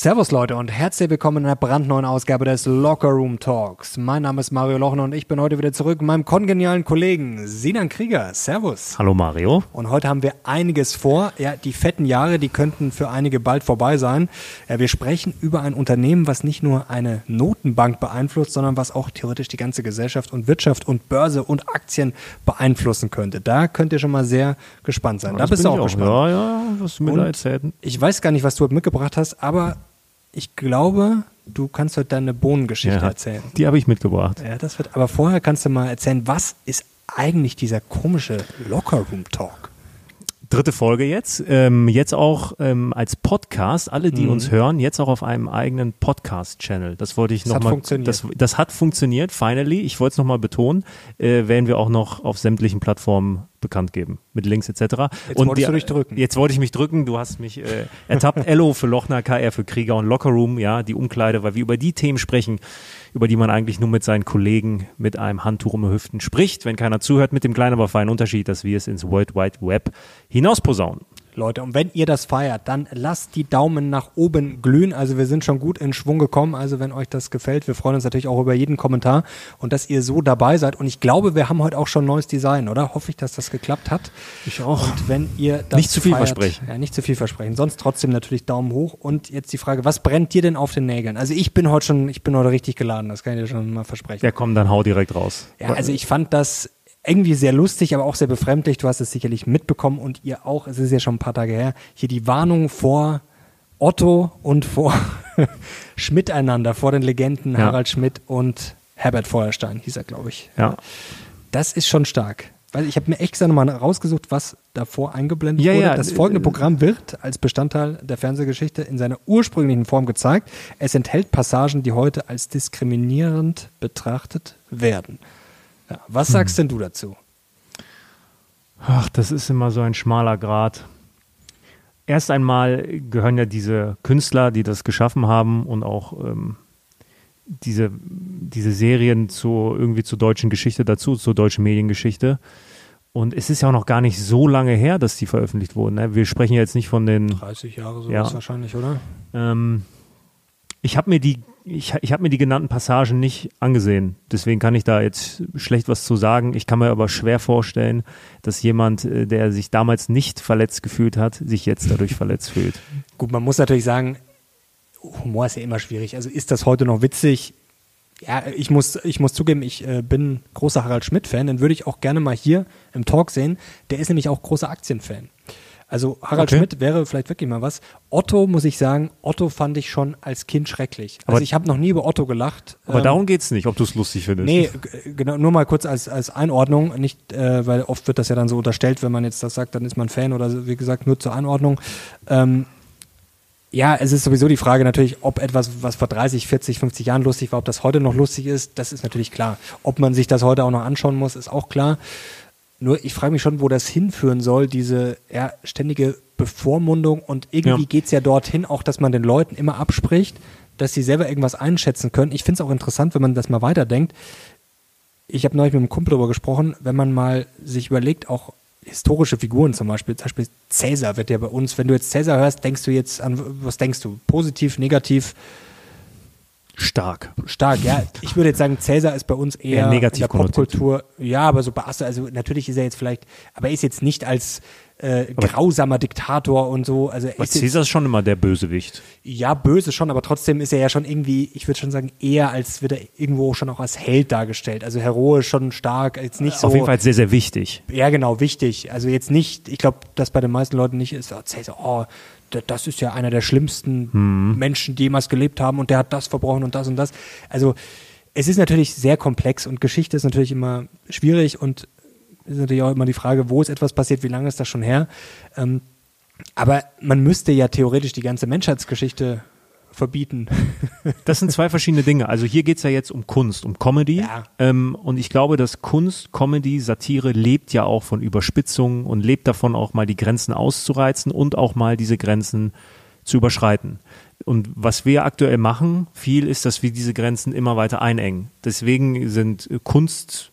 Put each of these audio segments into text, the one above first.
Servus Leute und herzlich willkommen in einer brandneuen Ausgabe des Locker Room Talks. Mein Name ist Mario Lochner und ich bin heute wieder zurück mit meinem kongenialen Kollegen Sinan Krieger. Servus. Hallo Mario. Und heute haben wir einiges vor. Ja, die fetten Jahre, die könnten für einige bald vorbei sein. Ja, wir sprechen über ein Unternehmen, was nicht nur eine Notenbank beeinflusst, sondern was auch theoretisch die ganze Gesellschaft und Wirtschaft und Börse und Aktien beeinflussen könnte. Da könnt ihr schon mal sehr gespannt sein. Ja, da bist du auch, auch gespannt. Ja, ja, was du mir Und da erzählt. Ich weiß gar nicht, was du mitgebracht hast, aber ich glaube, du kannst heute deine Bohnengeschichte Ja, erzählen. Die habe ich mitgebracht. Ja, das wird. Aber vorher kannst du mal erzählen, was ist eigentlich dieser komische Lockerroom Talk? Dritte Folge jetzt. Ähm, jetzt auch ähm, als Podcast. Alle, Mhm. die uns hören, jetzt auch auf einem eigenen Podcast-Channel. Das wollte ich nochmal. funktioniert. Das, das hat funktioniert, finally. Ich wollte es nochmal betonen. Äh, werden wir auch noch auf sämtlichen Plattformen bekannt geben. Mit Links etc. Jetzt wolltest du dich drücken. Jetzt wollte ich mich drücken. Du hast mich äh, ertappt. Ello für Lochner, KR für Krieger und Lockerroom. Ja, die Umkleide, weil wir über die Themen sprechen, über die man eigentlich nur mit seinen Kollegen mit einem Handtuch um die Hüften spricht. Wenn keiner zuhört, mit dem kleinen, aber feinen Unterschied, dass wir es ins World Wide Web hinaus posaunen. Leute, und wenn ihr das feiert, dann lasst die Daumen nach oben glühen. Also wir sind schon gut in Schwung gekommen. Also wenn euch das gefällt, wir freuen uns natürlich auch über jeden Kommentar und dass ihr so dabei seid. Und ich glaube, wir haben heute auch schon ein neues Design, oder? Hoffe ich, dass das geklappt hat. Ich auch. Und wenn ihr das Nicht zu viel feiert, versprechen. Ja, nicht zu viel versprechen. Sonst trotzdem natürlich Daumen hoch. Und jetzt die Frage, was brennt dir denn auf den Nägeln? Also ich bin heute schon, ich bin heute richtig geladen. Das kann ich dir schon mal versprechen. Ja, komm, dann hau direkt raus. Ja, also ich fand das irgendwie sehr lustig, aber auch sehr befremdlich. Du hast es sicherlich mitbekommen und ihr auch. Es ist ja schon ein paar Tage her. Hier die Warnung vor Otto und vor Schmidt einander, vor den Legenden Ja. Harald Schmidt und Herbert Feuerstein, hieß er, glaube ich. Ja. Das ist schon stark. Weil ich habe mir echt gesagt nochmal rausgesucht, was davor eingeblendet Ja, wurde. ja, das folgende Programm wird als Bestandteil der Fernsehgeschichte in seiner ursprünglichen Form gezeigt. Es enthält Passagen, die heute als diskriminierend betrachtet werden. Ja, Hm. was sagst denn du dazu? Ach, das ist immer so ein schmaler Grat. Erst einmal gehören ja diese Künstler, die das geschaffen haben und auch ähm, diese, diese Serien zu, irgendwie zur deutschen Geschichte dazu, zur deutschen Mediengeschichte. Und es ist ja auch noch gar nicht so lange her, dass die veröffentlicht wurden. Ne? Wir sprechen ja jetzt nicht von den 30 Jahre sowas Ja. wahrscheinlich, oder? Ähm, ich habe mir die ich, ich habe mir die genannten Passagen nicht angesehen, deswegen kann ich da jetzt schlecht was zu sagen. Ich kann mir aber schwer vorstellen, dass jemand, äh, der sich damals nicht verletzt gefühlt hat, sich jetzt dadurch verletzt fühlt. Gut, man muss natürlich sagen, Humor ist ja immer schwierig. Also ist das heute noch witzig? Ja, ich muss, ich muss zugeben, ich äh, bin großer Harald Schmidt-Fan, den würde ich auch gerne mal hier im Talk sehen. Der ist nämlich auch großer Aktienfan. Also Harald Okay. Schmidt wäre vielleicht wirklich mal was. Otto, muss ich sagen, Otto fand ich schon als Kind schrecklich. Also Aber- ich habe noch nie über Otto gelacht. Aber Ähm, darum geht's nicht, ob du es lustig findest. Nee, g- genau, nur mal kurz als, als Einordnung, nicht, äh, weil oft wird das ja dann so unterstellt, wenn man jetzt das sagt, dann ist man Fan oder wie gesagt, nur zur Einordnung. Ähm, ja, es ist sowieso die Frage natürlich, ob etwas, was vor 30, 40, 50 Jahren lustig war, ob das heute noch lustig ist, das ist natürlich klar. Ob man sich das heute auch noch anschauen muss, ist auch klar. Nur ich frage mich schon, wo das hinführen soll, diese ja, ständige Bevormundung und irgendwie Ja. geht's ja dorthin auch, dass man den Leuten immer abspricht, dass sie selber irgendwas einschätzen können. Ich finde es auch interessant, wenn man das mal weiterdenkt. Ich habe neulich mit einem Kumpel darüber gesprochen, wenn man mal sich überlegt, auch historische Figuren zum Beispiel, zum Beispiel Cäsar wird ja bei uns, wenn du jetzt Cäsar hörst, denkst du jetzt an, was denkst du? Positiv, negativ, Stark. stark, ja. Ich würde jetzt sagen, Cäsar ist bei uns eher, Eher negativ in der. Popkultur. Ja, aber so Bastard, also natürlich ist er jetzt vielleicht, aber er ist jetzt nicht als äh, grausamer Diktator und so. Also er Aber Caesar ist schon immer der Bösewicht. ja, böse schon, aber trotzdem ist er ja schon irgendwie, ich würde schon sagen, eher als wird er irgendwo schon auch als Held dargestellt. Also heroisch schon stark, jetzt nicht so. Auf jeden Fall sehr, sehr wichtig. Ja, genau, wichtig. Also jetzt nicht, ich glaube, dass bei den meisten Leuten nicht ist, oh, Cäsar, oh, das ist ja einer der schlimmsten Mhm. Menschen, die jemals gelebt haben und der hat das verbrochen und das und das. Also es ist natürlich sehr komplex und Geschichte ist natürlich immer schwierig und ist natürlich auch immer die Frage, wo ist etwas passiert, wie lange ist das schon her. Ähm, aber man müsste ja theoretisch die ganze Menschheitsgeschichte verbieten. Das sind zwei verschiedene Dinge. Also hier geht's ja jetzt um Kunst, um Comedy. Ja. Ähm, und ich glaube, dass Kunst, Comedy, Satire lebt ja auch von Überspitzungen und lebt davon auch mal die Grenzen auszureizen und auch mal diese Grenzen zu überschreiten. Und was wir aktuell machen, viel ist, dass wir diese Grenzen immer weiter einengen. Deswegen sind Kunst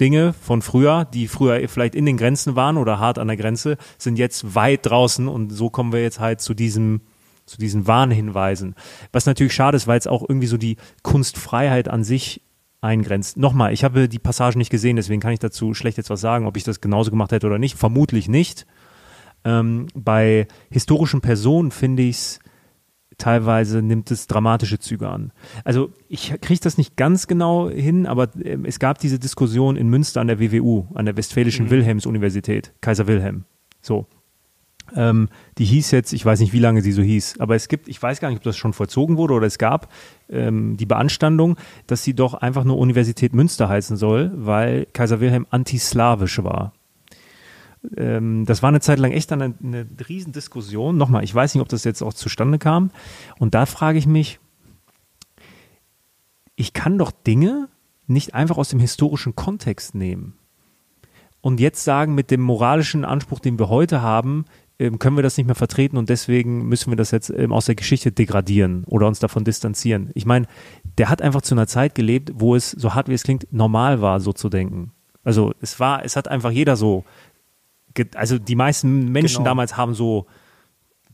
Dinge von früher, die früher vielleicht in den Grenzen waren oder hart an der Grenze, sind jetzt weit draußen und so kommen wir jetzt halt zu diesem zu diesen Warnhinweisen. Was natürlich schade ist, weil es auch irgendwie so die Kunstfreiheit an sich eingrenzt. Nochmal, ich habe die Passage nicht gesehen, deswegen kann ich dazu schlecht jetzt was sagen, ob ich das genauso gemacht hätte oder nicht. Vermutlich nicht. Ähm, bei historischen Personen finde ich es teilweise nimmt es dramatische Züge an. Also ich kriege das nicht ganz genau hin, aber äh, es gab diese Diskussion in Münster an der WWU, an der Westfälischen mhm. Wilhelms-Universität, Kaiser Wilhelm. So. Ähm, die hieß jetzt, ich weiß nicht, wie lange sie so hieß, aber es gibt, ich weiß gar nicht, ob das schon vollzogen wurde oder es gab ähm, die Beanstandung, dass sie doch einfach nur Universität Münster heißen soll, weil Kaiser Wilhelm antislawisch war ähm, das war eine Zeit lang echt eine, eine Riesendiskussion. Nochmal, ich weiß nicht, ob das jetzt auch zustande kam. Und da frage ich mich, ich kann doch Dinge nicht einfach aus dem historischen Kontext nehmen. Und jetzt sagen, mit dem moralischen Anspruch, den wir heute haben, können wir das nicht mehr vertreten und deswegen müssen wir das jetzt ähm, aus der Geschichte degradieren oder uns davon distanzieren. Ich meine, der hat einfach zu einer Zeit gelebt, wo es, so hart wie es klingt, normal war, so zu denken. Also es war, es hat einfach jeder so also die meisten Menschen genau. damals haben so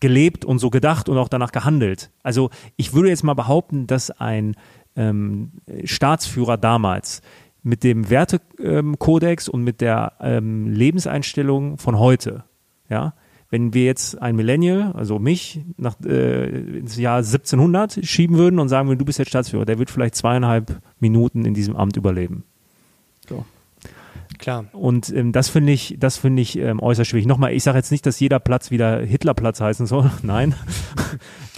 gelebt und so gedacht und auch danach gehandelt. Also ich würde jetzt mal behaupten, dass ein ähm, Staatsführer damals mit dem Wertekodex ähm, und mit der ähm, Lebenseinstellung von heute, ja, wenn wir jetzt ein Millennial, also mich, nach, äh, ins Jahr 1700 schieben würden und sagen würden, du bist jetzt Staatsführer, der wird vielleicht zweieinhalb Minuten in diesem Amt überleben. So. Klar. Und ähm, das finde ich, das finde ich ähm, äußerst schwierig. Nochmal, ich sage jetzt nicht, dass jeder Platz wieder Hitlerplatz heißen soll. Nein.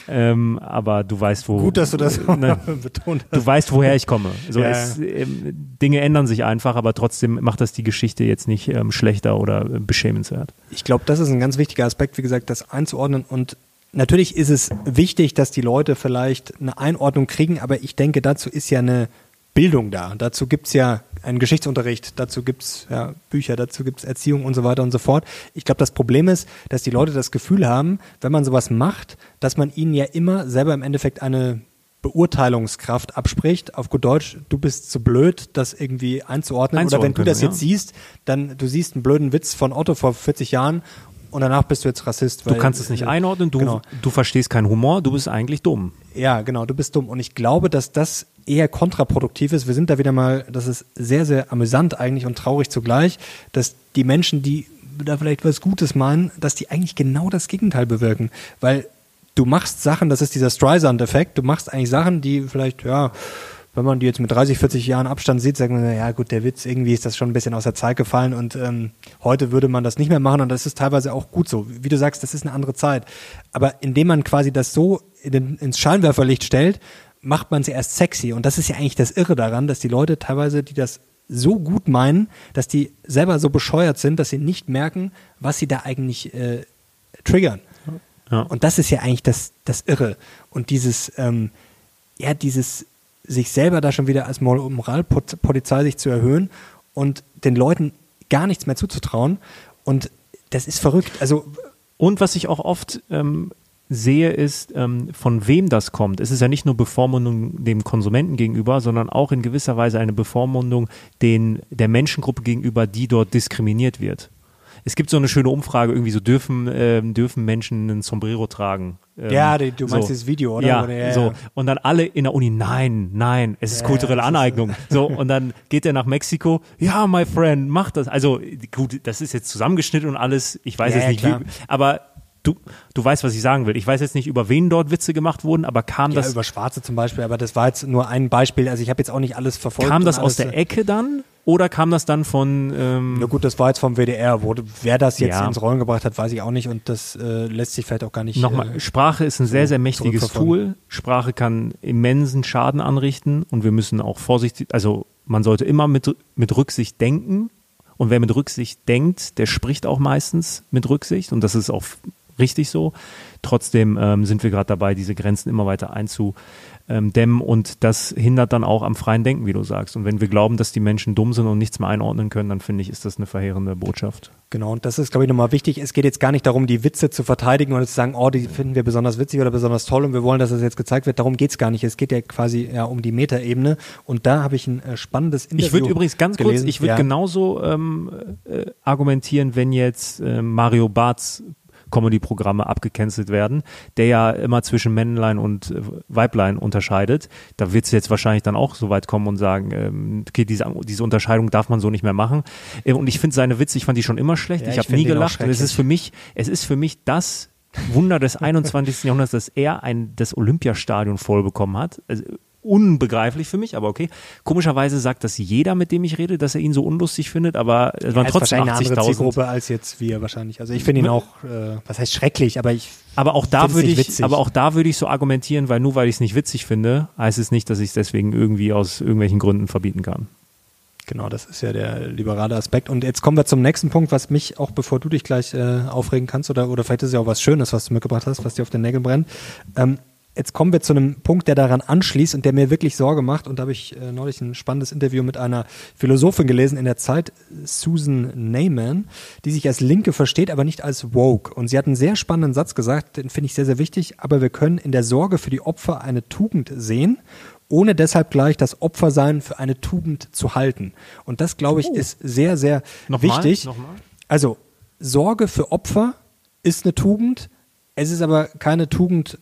Ähm, aber du weißt, wo. Gut, dass du das ne, betont hast. Du weißt, woher ich komme. So ja. es, ähm, Dinge ändern sich einfach, aber trotzdem macht das die Geschichte jetzt nicht ähm, schlechter oder äh, beschämenswert. Ich glaube, das ist ein ganz wichtiger Aspekt, wie gesagt, das einzuordnen und Natürlich ist es wichtig, dass die Leute vielleicht eine Einordnung kriegen, aber ich denke, dazu ist ja eine Bildung da. Dazu gibt es ja einen Geschichtsunterricht, dazu gibt's ja, Bücher, dazu gibt's Erziehung und so weiter und so fort. Ich glaube, das Problem ist, dass die Leute das Gefühl haben, wenn man sowas macht, dass man ihnen ja immer selber im Endeffekt eine Beurteilungskraft abspricht. Auf gut Deutsch, du bist zu blöd, das irgendwie einzuordnen. Oder wenn du das jetzt ja. siehst, dann du siehst einen blöden Witz von Otto vor 40 Jahren und danach bist du jetzt Rassist. Du kannst es nicht äh, einordnen, du, genau. du verstehst keinen Humor, du bist eigentlich dumm. Ja, genau, du bist dumm. Und ich glaube, dass das eher kontraproduktiv ist. Wir sind da wieder mal, das ist sehr, sehr amüsant eigentlich und traurig zugleich, dass die Menschen, die da vielleicht was Gutes meinen, dass die eigentlich genau das Gegenteil bewirken. Weil du machst Sachen, das ist dieser Streisand-Effekt, du machst eigentlich Sachen, die vielleicht, ja, wenn man die jetzt mit 30, 40 Jahren Abstand sieht, sagt man, ja gut, der Witz, irgendwie ist das schon ein bisschen aus der Zeit gefallen und ähm, heute würde man das nicht mehr machen und das ist teilweise auch gut so. Wie du sagst, das ist eine andere Zeit. Aber indem man quasi das so in den, ins Scheinwerferlicht stellt, macht man sie erst sexy. Und das ist ja eigentlich das Irre daran, dass die Leute teilweise, die das so gut meinen, dass die selber so bescheuert sind, dass sie nicht merken, was sie da eigentlich äh, triggern. Ja. Und das ist ja eigentlich das, das Irre. Und dieses, ähm, ja, dieses sich selber da schon wieder als Moralpolizei sich zu erhöhen und den Leuten gar nichts mehr zuzutrauen. Und das ist verrückt. Also und was ich auch oft ähm, sehe, ist, ähm, von wem das kommt. Es ist ja nicht nur Bevormundung dem Konsumenten gegenüber, sondern auch in gewisser Weise eine Bevormundung den, der Menschengruppe gegenüber, die dort diskriminiert wird. Es gibt so eine schöne Umfrage, irgendwie so dürfen, ähm, dürfen Menschen ein Sombrero tragen. Ähm, ja, du meinst so. das Video, oder? Ja, oder, ja, so. Und dann alle in der Uni, nein, nein, es ist ja, kulturelle Aneignung. Ist, so, und dann geht er nach Mexiko, ja, my friend, mach das. Also, gut, das ist jetzt zusammengeschnitten und alles, ich weiß jetzt nicht, wie, aber du, du weißt, was ich sagen will. Ich weiß jetzt nicht, über wen dort Witze gemacht wurden, aber kam ja, das. über Schwarze zum Beispiel, aber das war jetzt nur ein Beispiel. Also ich habe jetzt auch nicht alles verfolgt. Kam das aus der Ecke dann? Oder kam das dann von. Ähm Na gut, das war jetzt vom WDR. Wo, wer das jetzt ja. ins Rollen gebracht hat, weiß ich auch nicht. Und das äh, lässt sich vielleicht auch gar nicht. Nochmal, äh, Sprache ist ein sehr, sehr mächtiges Tool. Sprache kann immensen Schaden anrichten und wir müssen auch vorsichtig, also man sollte immer mit, mit Rücksicht denken. Und wer mit Rücksicht denkt, der spricht auch meistens mit Rücksicht. Und das ist auch richtig so. Trotzdem ähm, sind wir gerade dabei, diese Grenzen immer weiter einzudämmen und das hindert dann auch am freien Denken, wie du sagst. Und wenn wir glauben, dass die Menschen dumm sind und nichts mehr einordnen können, dann finde ich, ist das eine verheerende Botschaft. Genau, und das ist, glaube ich, nochmal wichtig. Es geht jetzt gar nicht darum, die Witze zu verteidigen oder zu sagen, oh, die finden wir besonders witzig oder besonders toll und wir wollen, dass das jetzt gezeigt wird. Darum geht es gar nicht. Es geht ja quasi ja, um die Metaebene. Und da habe ich ein äh, spannendes Interview Ich würde übrigens ganz gelesen. kurz, ich würde ja. genauso ähm, äh, argumentieren, wenn jetzt äh, Mario Barth Comedy-Programme abgecancelt werden, der ja immer zwischen Männlein und äh, Weiblein unterscheidet. Da wird es jetzt wahrscheinlich dann auch so weit kommen und sagen, ähm, okay, diese, diese Unterscheidung darf man so nicht mehr machen. Äh, und ich finde seine Witze, ich fand die schon immer schlecht. Ja, ich habe nie gelacht. Und es ist für mich, es ist für mich das Wunder des 21. Jahrhunderts, dass er ein, das Olympiastadion voll bekommen hat. Also, unbegreiflich für mich, aber okay. Komischerweise sagt das jeder, mit dem ich rede, dass er ihn so unlustig findet, aber es waren ist trotzdem wahrscheinlich eine andere 80.000. Zielgruppe als jetzt wir wahrscheinlich. Also ich finde ihn auch, äh, was heißt schrecklich, aber ich Aber auch da würde ich, witzig. aber auch da würde ich so argumentieren, weil nur weil ich es nicht witzig finde, heißt es nicht, dass ich es deswegen irgendwie aus irgendwelchen Gründen verbieten kann. Genau, das ist ja der liberale Aspekt. Und jetzt kommen wir zum nächsten Punkt, was mich auch, bevor du dich gleich äh, aufregen kannst, oder, oder vielleicht ist es ja auch was Schönes, was du mitgebracht hast, was dir auf den Nägeln brennt. Ähm, jetzt kommen wir zu einem Punkt, der daran anschließt und der mir wirklich Sorge macht. Und da habe ich äh, neulich ein spannendes Interview mit einer Philosophin gelesen in der Zeit, Susan Neyman, die sich als Linke versteht, aber nicht als woke. Und sie hat einen sehr spannenden Satz gesagt, den finde ich sehr, sehr wichtig. Aber wir können in der Sorge für die Opfer eine Tugend sehen ohne deshalb gleich das Opfersein für eine Tugend zu halten. Und das, glaube ich, ist sehr, sehr Nochmal? wichtig. Nochmal? Also, Sorge für Opfer ist eine Tugend. Es ist aber keine Tugend,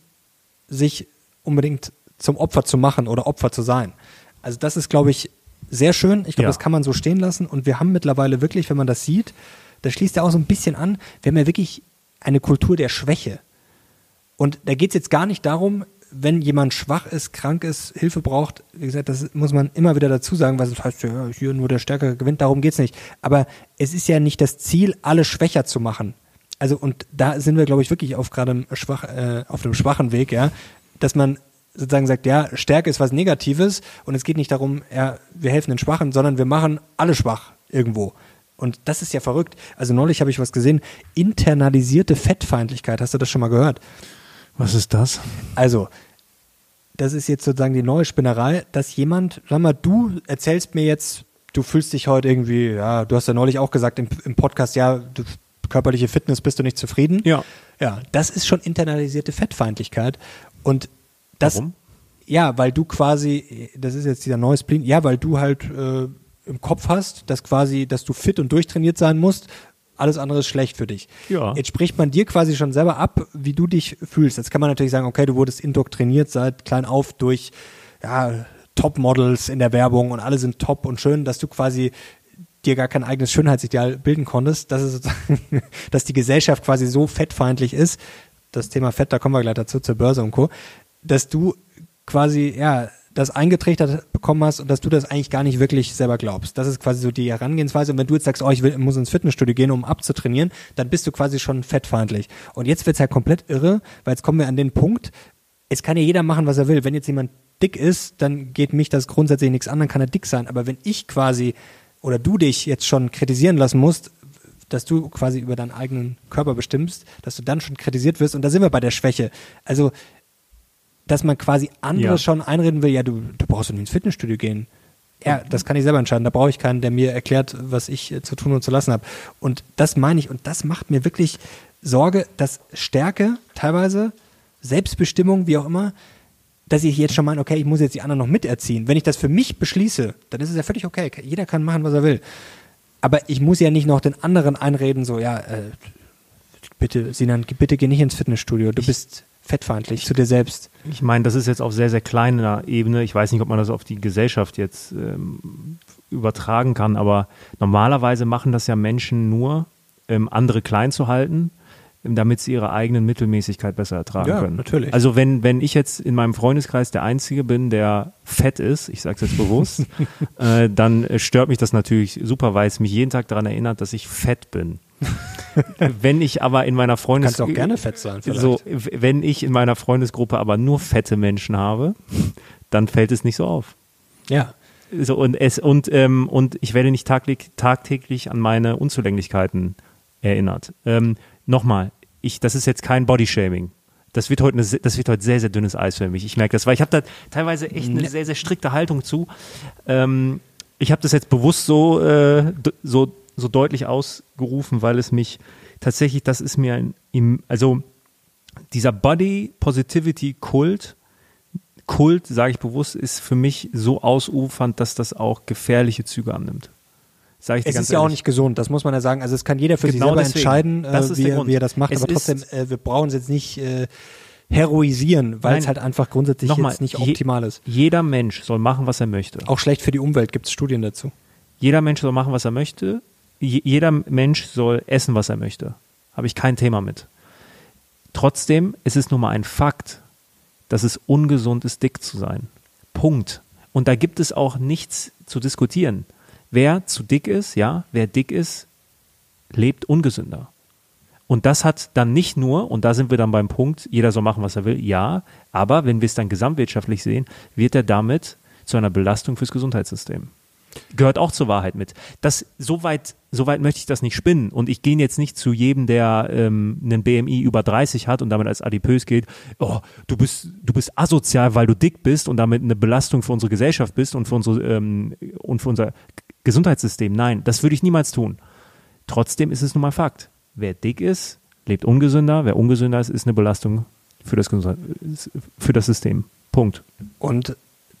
sich unbedingt zum Opfer zu machen oder Opfer zu sein. Also, das ist, glaube ich, sehr schön. Ich glaube, Ja. das kann man so stehen lassen. Und wir haben mittlerweile wirklich, wenn man das sieht, das schließt ja auch so ein bisschen an, wir haben ja wirklich eine Kultur der Schwäche. Und da geht es jetzt gar nicht darum, wenn jemand schwach ist, krank ist, Hilfe braucht, wie gesagt, das muss man immer wieder dazu sagen, weil es heißt, ja, hier nur der Stärkere gewinnt, darum geht's nicht. Aber es ist ja nicht das Ziel, alle schwächer zu machen. Also, und da sind wir, glaube ich, wirklich auf gerade einem schwach, äh, auf einem schwachen Weg, ja, dass man sozusagen sagt, ja, Stärke ist was Negatives und es geht nicht darum, ja, wir helfen den Schwachen, sondern wir machen alle schwach irgendwo. Und das ist ja verrückt. Also neulich habe ich was gesehen, internalisierte Fettfeindlichkeit. Hast du das schon mal gehört? Was ist das? Also, das ist jetzt sozusagen die neue Spinnerei, dass jemand, sag mal, du erzählst mir jetzt, du fühlst dich heute irgendwie, ja, du hast ja neulich auch gesagt im, im Podcast, ja, du, körperliche Fitness bist du nicht zufrieden. Ja. Ja, das ist schon internalisierte Fettfeindlichkeit. Und das, Warum? ja, weil du quasi, das ist jetzt dieser neue Spleen, ja, weil du halt äh, im Kopf hast, dass quasi, dass du fit und durchtrainiert sein musst. Alles andere ist schlecht für dich. Ja. Jetzt spricht man dir quasi schon selber ab, wie du dich fühlst. Jetzt kann man natürlich sagen, okay, du wurdest indoktriniert seit klein auf durch ja, Topmodels in der Werbung und alle sind top und schön, dass du quasi dir gar kein eigenes Schönheitsideal bilden konntest, dass es dass die Gesellschaft quasi so fettfeindlich ist. Das Thema Fett, da kommen wir gleich dazu zur Börse und Co. Dass du quasi ja das eingetrichtert bekommen hast und dass du das eigentlich gar nicht wirklich selber glaubst. Das ist quasi so die Herangehensweise. Und wenn du jetzt sagst, oh, ich will, muss ins Fitnessstudio gehen, um abzutrainieren, dann bist du quasi schon fettfeindlich. Und jetzt wird's halt komplett irre, weil jetzt kommen wir an den Punkt, es kann ja jeder machen, was er will. Wenn jetzt jemand dick ist, dann geht mich das grundsätzlich nichts an, dann kann er dick sein. Aber wenn ich quasi oder du dich jetzt schon kritisieren lassen musst, dass du quasi über deinen eigenen Körper bestimmst, dass du dann schon kritisiert wirst. Und da sind wir bei der Schwäche. Also, dass man quasi andere Ja. schon einreden will, ja, du, du brauchst nicht ins Fitnessstudio gehen. Ja, das kann ich selber entscheiden. Da brauche ich keinen, der mir erklärt, was ich äh, zu tun und zu lassen habe. Und das meine ich, und das macht mir wirklich Sorge, dass Stärke teilweise, Selbstbestimmung, wie auch immer, dass ich jetzt schon meine, okay, ich muss jetzt die anderen noch miterziehen. Wenn ich das für mich beschließe, dann ist es ja völlig okay. Jeder kann machen, was er will. Aber ich muss ja nicht noch den anderen einreden, so, ja, äh, bitte, Sinan, bitte geh nicht ins Fitnessstudio. Du bist fettfeindlich zu dir selbst. Ich meine, das ist jetzt auf sehr, sehr kleiner Ebene. Ich weiß nicht, ob man das auf die Gesellschaft jetzt ähm, übertragen kann, aber normalerweise machen das ja Menschen nur, ähm, andere klein zu halten, damit sie ihre eigenen Mittelmäßigkeit besser ertragen Ja, können. natürlich. Also wenn, wenn ich jetzt in meinem Freundeskreis der Einzige bin, der fett ist, ich sage es jetzt bewusst, äh, dann äh, stört mich das natürlich super, weil es mich jeden Tag daran erinnert, dass ich fett bin. wenn ich aber in meiner Freundes Kannst auch gerne fett sein, vielleicht. so, wenn ich in meiner Freundesgruppe aber nur fette Menschen habe, dann fällt es nicht so auf. Ja. So, und, es, und, ähm, und ich werde nicht tagtäglich, tagtäglich an meine Unzulänglichkeiten erinnert. Ähm, Nochmal, ich, das ist jetzt kein Bodyshaming. Das wird, heute eine, das wird heute sehr, sehr dünnes Eis für mich. Ich merke das, weil ich habe da teilweise echt eine sehr, sehr strikte Haltung zu. Ähm, ich habe das jetzt bewusst so, äh, so, so deutlich ausgerufen, weil es mich tatsächlich, das ist mir ein, im, also dieser Body Positivity Kult, Kult, sage ich bewusst, ist für mich so ausufernd, dass das auch gefährliche Züge annimmt. Sag ich dir Es ganz ist ja auch nicht gesund, das muss man ja sagen. Also es kann jeder für sich Genau selber deswegen. entscheiden, äh, ist wie, er, wie er das macht. Es aber trotzdem, ist- äh, wir brauchen es jetzt nicht äh, heroisieren, weil es halt einfach grundsätzlich Nochmal, jetzt nicht optimal ist. Jeder Mensch soll machen, was er möchte. Auch schlecht für die Umwelt gibt es Studien dazu. Jeder Mensch soll machen, was er möchte. Je, jeder Mensch soll essen, was er möchte. Habe ich kein Thema mit. Trotzdem ist es nun mal ein Fakt, dass es ungesund ist, dick zu sein. Punkt. Und da gibt es auch nichts zu diskutieren. Wer zu dick ist, ja, wer dick ist, lebt ungesünder. Und das hat dann nicht nur, und da sind wir dann beim Punkt, jeder soll machen, was er will, ja, aber wenn wir es dann gesamtwirtschaftlich sehen, wird er damit zu einer Belastung fürs Gesundheitssystem. Gehört auch zur Wahrheit mit. Das, so, weit, so weit möchte ich das nicht spinnen. Und ich gehe jetzt nicht zu jedem, der ähm, einen BMI über 30 hat und damit als adipös geht, oh, du bist, du bist asozial, weil du dick bist und damit eine Belastung für unsere Gesellschaft bist und für, unsere, ähm, und für unser Gesundheitssystem. Nein, das würde ich niemals tun. Trotzdem ist es nun mal Fakt. Wer dick ist, lebt ungesünder. Wer ungesünder ist, ist eine Belastung für das, für das System. Punkt. Und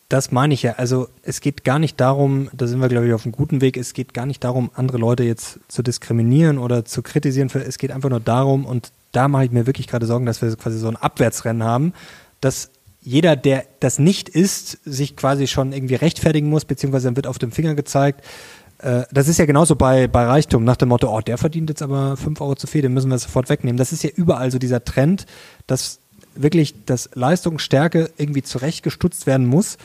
das meine ich ja. Also es geht gar nicht darum, da sind wir, glaube ich, auf einem guten Weg, es geht gar nicht darum, andere Leute jetzt zu diskriminieren oder zu kritisieren. Es geht einfach nur darum, und da mache ich mir wirklich gerade Sorgen, dass wir quasi so ein Abwärtsrennen haben, dass jeder, der das nicht ist, sich quasi schon irgendwie rechtfertigen muss, beziehungsweise dann wird auf dem Finger gezeigt. Äh, Das ist ja genauso bei, bei Reichtum, nach dem Motto, oh, der verdient jetzt aber fünf Euro zu viel, den müssen wir sofort wegnehmen. Das ist ja überall so dieser Trend, dass wirklich das Leistungsstärke irgendwie zurechtgestutzt werden muss.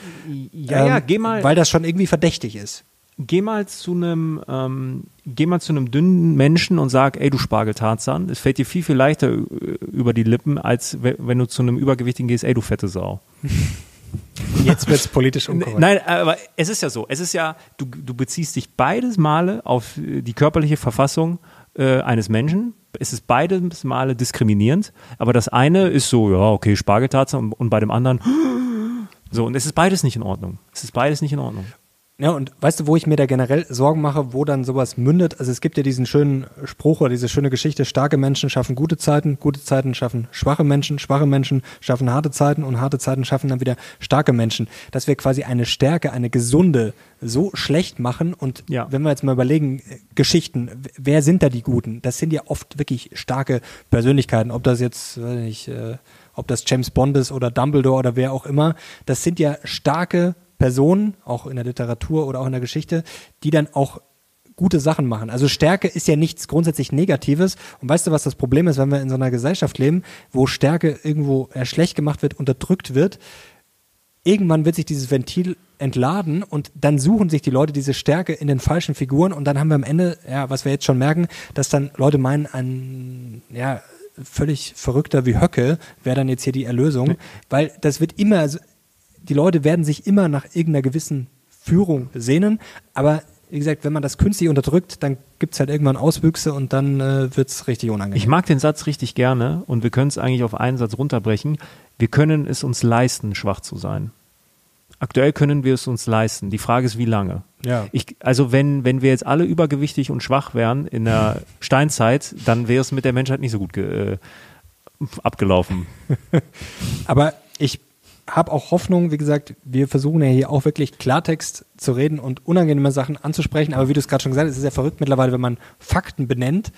Ja, ja, ähm, geh mal, Weil das schon irgendwie verdächtig ist. Geh mal zu einem, ähm, geh mal zu einem dünnen Menschen und sag, ey, du Spargeltarzan. Es fällt dir viel, viel leichter äh, über die Lippen, als we- wenn du zu einem Übergewichtigen gehst, ey, du fette Sau. Jetzt wird es politisch unkorrekt. Nein, aber es ist ja so. Es ist ja, du, du beziehst dich beides Male auf äh, die körperliche Verfassung äh, eines Menschen. Es ist beides Male diskriminierend, aber das eine ist so, ja, okay, Spargeltarzan und, und bei dem anderen so, und es ist beides nicht in Ordnung. Es ist beides nicht in Ordnung. Ja, und weißt du, wo ich mir da generell Sorgen mache, wo dann sowas mündet? Also es gibt ja diesen schönen Spruch oder diese schöne Geschichte, starke Menschen schaffen gute Zeiten, gute Zeiten schaffen schwache Menschen, schwache Menschen schaffen harte Zeiten und harte Zeiten schaffen dann wieder starke Menschen. Dass wir quasi eine Stärke, eine gesunde so schlecht machen und Ja. wenn wir jetzt mal überlegen, äh, Geschichten, wer sind da die Guten? Das sind ja oft wirklich starke Persönlichkeiten, ob das jetzt, weiß ich, äh, ob das James Bond ist oder Dumbledore oder wer auch immer, das sind ja starke Personen, auch in der Literatur oder auch in der Geschichte, die dann auch gute Sachen machen. Also Stärke ist ja nichts grundsätzlich Negatives. Und weißt du, was das Problem ist, wenn wir in so einer Gesellschaft leben, wo Stärke irgendwo äh, schlecht gemacht wird, unterdrückt wird? Irgendwann wird sich dieses Ventil entladen und dann suchen sich die Leute diese Stärke in den falschen Figuren und dann haben wir am Ende, ja, was wir jetzt schon merken, dass dann Leute meinen, ein, ja, völlig verrückter wie Höcke wäre dann jetzt hier die Erlösung, weil das wird immer, die Leute werden sich immer nach irgendeiner gewissen Führung sehnen, aber wie gesagt, wenn man das künstlich unterdrückt, dann gibt es halt irgendwann Auswüchse und dann äh, wird es richtig unangenehm. Ich mag den Satz richtig gerne und wir können es eigentlich auf einen Satz runterbrechen. Wir können es uns leisten, schwach zu sein. Aktuell können wir es uns leisten. Die Frage ist, wie lange? Ja. Ich, also wenn, wenn wir jetzt alle übergewichtig und schwach wären in der Steinzeit, dann wäre es mit der Menschheit nicht so gut äh, abgelaufen. Aber ich habe auch Hoffnung, wie gesagt, wir versuchen ja hier auch wirklich Klartext zu reden und unangenehme Sachen anzusprechen. Aber wie du es gerade schon gesagt hast, es ist ja verrückt mittlerweile, wenn man Fakten benennt.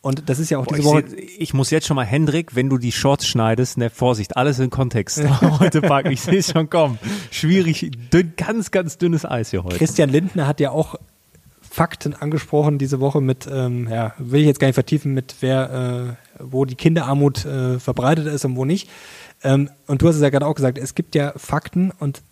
Und das ist ja auch Boah, diese ich, Woche. seh, ich muss jetzt schon mal, Hendrik, wenn du die Shorts schneidest, ne, Vorsicht, alles in Kontext. heute packen, ich sehe es schon kommen. Schwierig, dünn, ganz, ganz dünnes Eis hier heute. Christian Lindner hat ja auch Fakten angesprochen diese Woche mit, ähm, ja, will ich jetzt gar nicht vertiefen, mit wer, äh, wo die Kinderarmut äh, verbreitet ist und wo nicht. Ähm, und du hast es ja gerade auch gesagt, es gibt ja Fakten und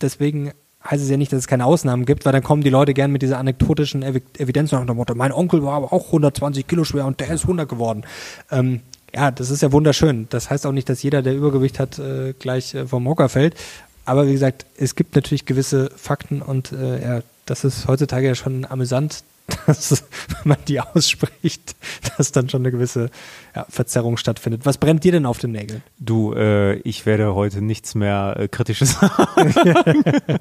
deswegen heißt es ja nicht, dass es keine Ausnahmen gibt, weil dann kommen die Leute gern mit dieser anekdotischen Evi Evidenz nach dem Motto, mein Onkel war aber auch 120 Kilo schwer und der ist 100 geworden. Ähm, ja, das ist ja wunderschön. Das heißt auch nicht, dass jeder, der Übergewicht hat, äh, gleich äh, vom Hocker fällt. Aber wie gesagt, es gibt natürlich gewisse Fakten und äh, ja, das ist heutzutage ja schon amüsant, dass, wenn man die ausspricht, dass dann schon eine gewisse ja, Verzerrung stattfindet. Was brennt dir denn auf den Nägeln? Du, äh, ich werde heute nichts mehr äh, Kritisches sagen.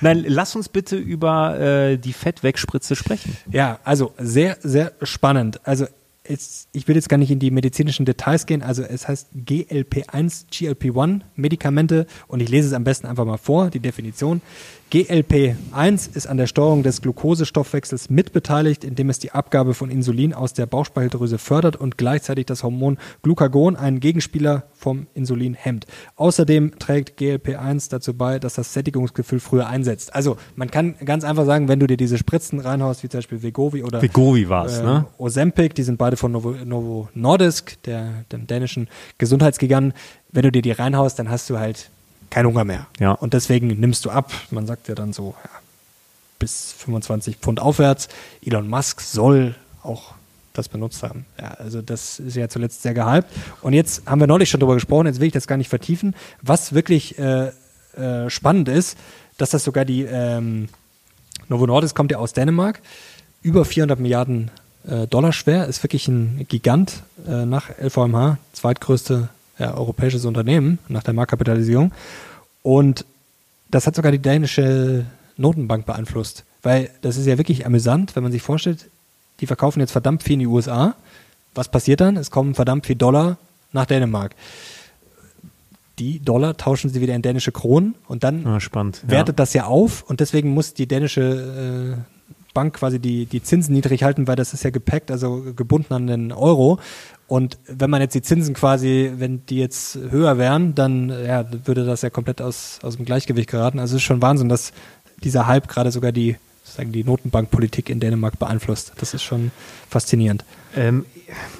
Nein, lass uns bitte über äh, die Fettwegspritze sprechen. Ja, also sehr, sehr spannend. Also es, ich will jetzt gar nicht in die medizinischen Details gehen. Also es heißt GLP1, GLP1 Medikamente und ich lese es am besten einfach mal vor, die Definition. GLP1 ist an der Steuerung des Glukosestoffwechsels mitbeteiligt, indem es die Abgabe von Insulin aus der Bauchspeicheldrüse fördert und gleichzeitig das Hormon Glucagon, einen Gegenspieler vom Insulin, hemmt. Außerdem trägt GLP1 dazu bei, dass das Sättigungsgefühl früher einsetzt. Also man kann ganz einfach sagen, wenn du dir diese Spritzen reinhaust, wie zum Beispiel Vegovi oder Vegovi war's, äh, ne? Ozempic, die sind beide von Novo, Novo Nordisk, der, dem dänischen Gesundheitsgiganten. Wenn du dir die reinhaust, dann hast du halt keinen Hunger mehr. Ja. Und deswegen nimmst du ab. Man sagt ja dann so, ja, bis 25 Pfund aufwärts. Elon Musk soll auch das benutzt haben. Ja, also das ist ja zuletzt sehr gehypt. Und jetzt haben wir neulich schon drüber gesprochen, jetzt will ich das gar nicht vertiefen. Was wirklich äh, äh, spannend ist, dass das sogar die ähm, Novo Nordisk kommt ja aus Dänemark, über 400 Milliarden äh, Dollar schwer, ist wirklich ein Gigant äh, nach LVMH, zweitgrößte ja, europäisches Unternehmen nach der Marktkapitalisierung. Und das hat sogar die dänische Notenbank beeinflusst, weil das ist ja wirklich amüsant, wenn man sich vorstellt, die verkaufen jetzt verdammt viel in die USA. Was passiert dann? Es kommen verdammt viel Dollar nach Dänemark. Die Dollar tauschen sie wieder in dänische Kronen und dann Ah, spannend. wertet das ja auf und deswegen muss die dänische äh, Bank quasi die, die Zinsen niedrig halten, weil das ist ja gepackt, also gebunden an den Euro. Und wenn man jetzt die Zinsen quasi, wenn die jetzt höher wären, dann ja, würde das ja komplett aus, aus dem Gleichgewicht geraten. Also es ist schon Wahnsinn, dass dieser Hype gerade sogar die, sozusagen die Notenbankpolitik in Dänemark beeinflusst. Das ist schon faszinierend. Ähm,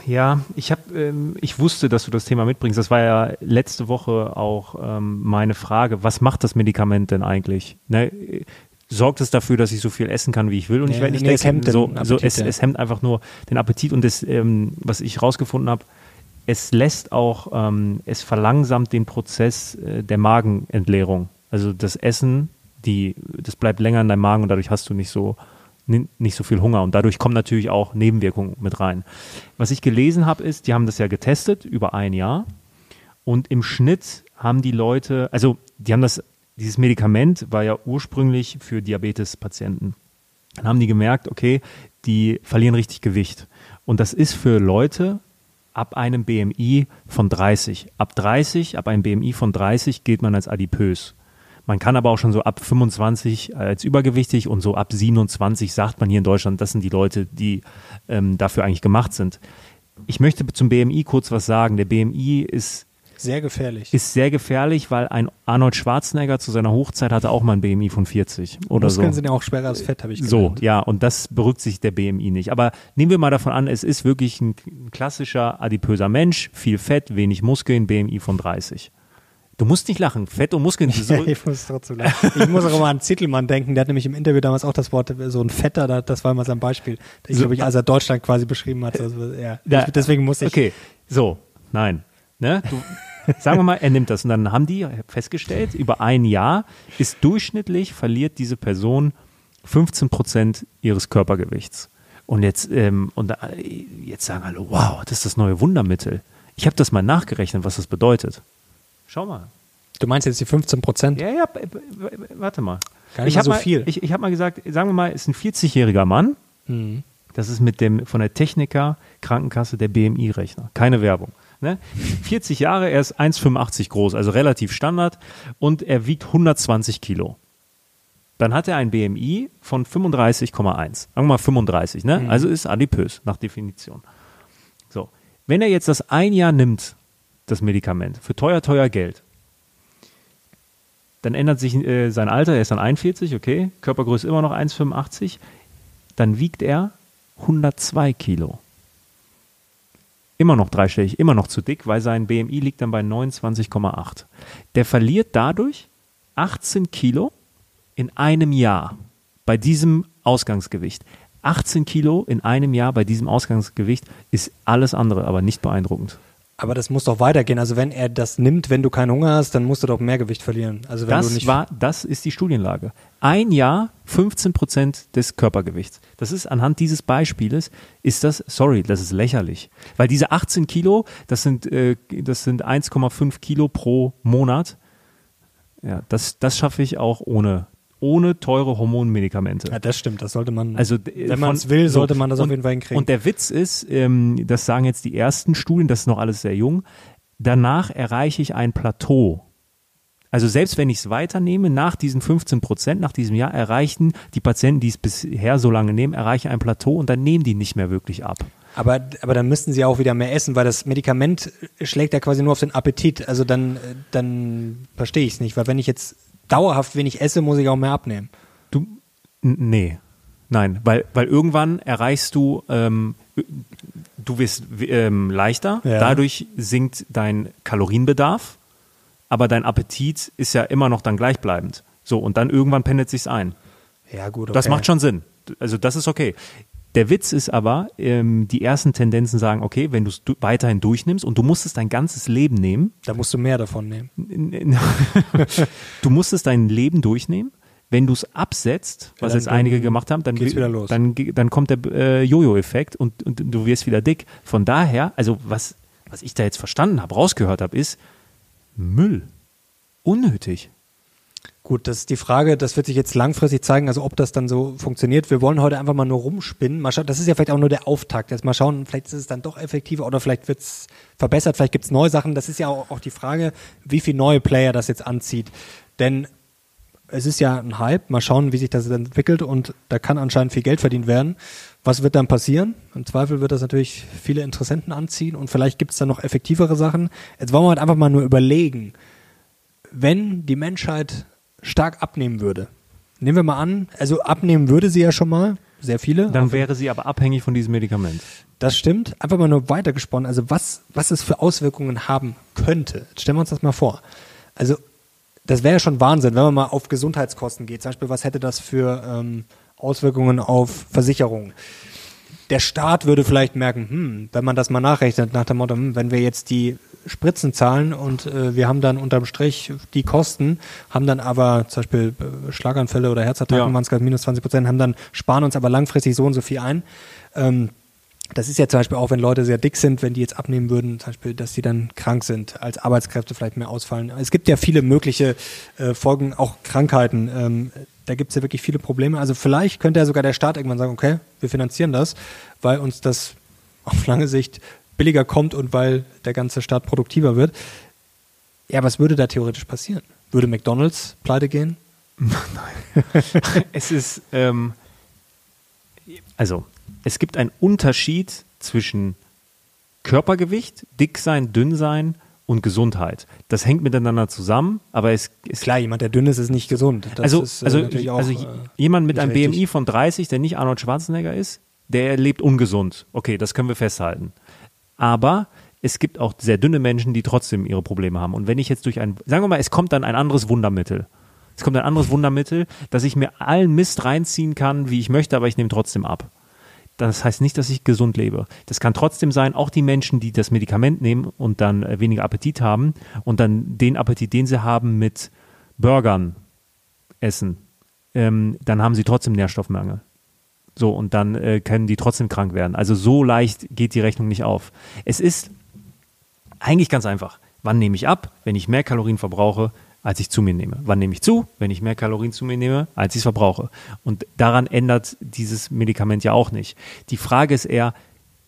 ja, ich habe, ähm, ich wusste, dass du das Thema mitbringst. Das war ja letzte Woche auch ähm, meine Frage. Was macht das Medikament denn eigentlich? Ne? Sorgt es dafür, dass ich so viel essen kann, wie ich will und ich Nee, werde nicht nee, es denken, hemmt den so, so Appetit, es, es hemmt einfach nur den Appetit und das, ähm, was ich rausgefunden habe, es lässt auch, ähm, es verlangsamt den Prozess äh, der Magenentleerung. Also das Essen, die, das bleibt länger in deinem Magen und dadurch hast du nicht so ni- nicht so viel Hunger und dadurch kommen natürlich auch Nebenwirkungen mit rein. Was ich gelesen habe, ist, die haben das ja getestet über ein Jahr und im Schnitt haben die Leute, also die haben das, dieses Medikament war ja ursprünglich für Diabetespatienten. Dann haben die gemerkt, okay, die verlieren richtig Gewicht. Und das ist für Leute ab einem BMI von 30. Ab 30, ab einem BMI von 30 gilt man als adipös. Man kann aber auch schon so ab 25 als übergewichtig und so ab 27 sagt man hier in Deutschland, das sind die Leute, die ähm, dafür eigentlich gemacht sind. Ich möchte zum BMI kurz was sagen. Der BMI ist Sehr gefährlich. ist sehr gefährlich, weil ein Arnold Schwarzenegger zu seiner Hochzeit hatte auch mal ein BMI von 40 oder Muskeln so. sind ja auch schwerer als Fett, habe ich So, gelernt. ja, und das berücksichtigt der BMI nicht. Aber nehmen wir mal davon an, es ist wirklich ein, klassischer adipöser Mensch, viel Fett, wenig Muskeln, BMI von 30. Du musst nicht lachen, Fett und Muskeln. So, ich muss trotzdem lachen. Ich muss auch immer an Zittelmann denken. Der hat nämlich im Interview damals auch das Wort, so ein Fetter, da- das war immer sein Beispiel. Ich So. glaube, ich, als er Deutschland quasi beschrieben hat. Also, ja. Da- deswegen muss ich. Okay, so, nein. Ne? Du, sagen wir mal, er nimmt das. Und dann haben die festgestellt, über ein Jahr ist durchschnittlich, verliert diese Person 15 Prozent ihres Körpergewichts. Und jetzt, ähm, und da, jetzt sagen alle, wow, das ist das neue Wundermittel. Ich habe das mal nachgerechnet, was das bedeutet. Schau mal. Du meinst jetzt die 15 Prozent? Ja, ja, warte mal. Gar nicht ich so mal, viel. Ich, ich habe mal gesagt, sagen wir mal, ist ein 40-jähriger Mann. Mhm. Das ist mit dem von der Techniker Krankenkasse der BMI-Rechner. Keine Werbung. Ne? 40 Jahre, er ist 1,85 groß, also relativ Standard und er wiegt 120 Kilo. Dann hat er ein BMI von 35,1. Sagen wir mal 35, ne? Also ist adipös nach Definition. So. Wenn er jetzt das ein Jahr nimmt, das Medikament, für teuer, teuer Geld, dann ändert sich äh, sein Alter, er ist dann 41, okay, Körpergröße immer noch 1,85, dann wiegt er 102 Kilo. Immer noch dreistellig, immer noch zu dick, weil sein BMI liegt dann bei 29,8. Der verliert dadurch 18 Kilo in einem Jahr bei diesem Ausgangsgewicht. 18 Kilo in einem Jahr bei diesem Ausgangsgewicht ist alles andere, aber nicht beeindruckend. Aber das muss doch weitergehen. Also wenn er das nimmt, wenn du keinen Hunger hast, dann musst du doch mehr Gewicht verlieren. Also wenn du Das nicht war, das ist die Studienlage. Ein Jahr 15 Prozent des Körpergewichts. Das ist anhand dieses Beispieles, ist das, sorry, das ist lächerlich. Weil diese 18 Kilo, das sind, äh, das sind 1,5 Kilo pro Monat. Ja, das, das schaffe ich auch ohne, ohne teure Hormonmedikamente. Ja, das stimmt, das sollte man, Also, wenn man es will, sollte man das auf jeden Fall hinkriegen. Und der Witz ist, ähm, das sagen jetzt die ersten Studien, das ist noch alles sehr jung, danach erreiche ich ein Plateau. Also selbst wenn ich es weiternehme, nach diesen 15 Prozent, nach diesem Jahr, erreichen die Patienten, die es bisher so lange nehmen, erreichen ein Plateau und dann nehmen die nicht mehr wirklich ab. Aber, aber dann müssten sie auch wieder mehr essen, weil das Medikament schlägt ja quasi nur auf den Appetit. Also dann, dann verstehe ich es nicht, weil wenn ich jetzt dauerhaft wenig esse, muss ich auch mehr abnehmen. Du, nee, nein, weil, weil irgendwann erreichst du, ähm, du wirst ähm, leichter, Ja. dadurch sinkt dein Kalorienbedarf, aber dein Appetit ist ja immer noch dann gleichbleibend. So, und dann irgendwann pendelt sich's ein. Ja, gut. Das okay. macht schon Sinn. Also das ist okay. Der Witz ist aber, ähm, die ersten Tendenzen sagen, okay, wenn du es weiterhin durchnimmst und du musst es dein ganzes Leben nehmen, Da musst du mehr davon nehmen. du musst es dein Leben durchnehmen. Wenn du es absetzt, was dann- jetzt einige gemacht haben, dann, geht's wieder los. dann, dann kommt der äh, Jojo-Effekt und, und du wirst wieder dick. Von daher, also was, was ich da jetzt verstanden habe, rausgehört habe, ist Müll. Unnötig. Gut, das ist die Frage, das wird sich jetzt langfristig zeigen, also ob das dann so funktioniert. Wir wollen heute einfach mal nur rumspinnen. Mal schauen, das ist ja vielleicht auch nur der Auftakt. Jetzt mal schauen, vielleicht ist es dann doch effektiver oder vielleicht wird es verbessert, vielleicht gibt es neue Sachen. Das ist ja auch, auch die Frage, wie viele neue Player das jetzt anzieht. Denn es ist ja ein Hype, mal schauen, wie sich das entwickelt und da kann anscheinend viel Geld verdient werden. Was wird dann passieren? Im Zweifel wird das natürlich viele Interessenten anziehen und vielleicht gibt es dann noch effektivere Sachen. Jetzt wollen wir halt einfach mal nur überlegen, wenn die Menschheit stark abnehmen würde, nehmen wir mal an, also abnehmen würde sie ja schon mal, sehr viele. Dann wäre sie aber abhängig von diesem Medikament. Das stimmt. Einfach mal nur weitergesponnen. Also was, was es für Auswirkungen haben könnte. Jetzt stellen wir uns das mal vor. Also das wäre ja schon Wahnsinn, wenn man mal auf Gesundheitskosten geht. Zum Beispiel, was hätte das für ähm, Auswirkungen auf Versicherungen? Der Staat würde vielleicht merken, hm, wenn man das mal nachrechnet, nach dem Motto, hm, wenn wir jetzt die Spritzen zahlen und äh, wir haben dann unterm Strich die Kosten, haben dann aber zum Beispiel äh, Schlaganfälle oder Herzattacken Ja. waren es gerade minus 20 Prozent, haben dann, sparen uns aber langfristig so und so viel ein. Ähm, das ist ja zum Beispiel auch, wenn Leute sehr dick sind, wenn die jetzt abnehmen würden, zum Beispiel, dass sie dann krank sind, als Arbeitskräfte vielleicht mehr ausfallen. Es gibt ja viele mögliche äh, Folgen, auch Krankheiten. Ähm, da gibt es ja wirklich viele Probleme. Also vielleicht könnte ja sogar der Staat irgendwann sagen, okay, wir finanzieren das, weil uns das auf lange Sicht billiger kommt und weil der ganze Staat produktiver wird. Ja, was würde da theoretisch passieren? Würde McDonalds pleite gehen? es ist, ähm, also, es gibt einen Unterschied zwischen Körpergewicht, dick sein, dünn sein und Gesundheit. Das hängt miteinander zusammen, aber es ist Klar, jemand, der dünn ist, ist nicht gesund. Das also, ist, äh, also, natürlich auch, also äh, jemand mit einem richtig. BMI von 30, der nicht Arnold Schwarzenegger ist, der lebt ungesund. Okay, das können wir festhalten. Aber es gibt auch sehr dünne Menschen, die trotzdem ihre Probleme haben. Und wenn ich jetzt durch ein, sagen wir mal, es kommt dann ein anderes Wundermittel. Es kommt ein anderes Wundermittel, dass ich mir allen Mist reinziehen kann, wie ich möchte, aber ich nehme trotzdem ab. Das heißt nicht, dass ich gesund lebe. Das kann trotzdem sein, auch die Menschen, die das Medikament nehmen und dann äh, weniger Appetit haben und dann den Appetit, den sie haben mit Burgern essen, ähm, dann haben sie trotzdem Nährstoffmangel. So, und dann äh, können die trotzdem krank werden. Also so leicht geht die Rechnung nicht auf. Es ist eigentlich ganz einfach. Wann nehme ich ab? Wenn ich mehr Kalorien verbrauche, als ich zu mir nehme. Wann nehme ich zu? Wenn ich mehr Kalorien zu mir nehme, als ich es verbrauche. Und daran ändert dieses Medikament ja auch nicht. Die Frage ist eher,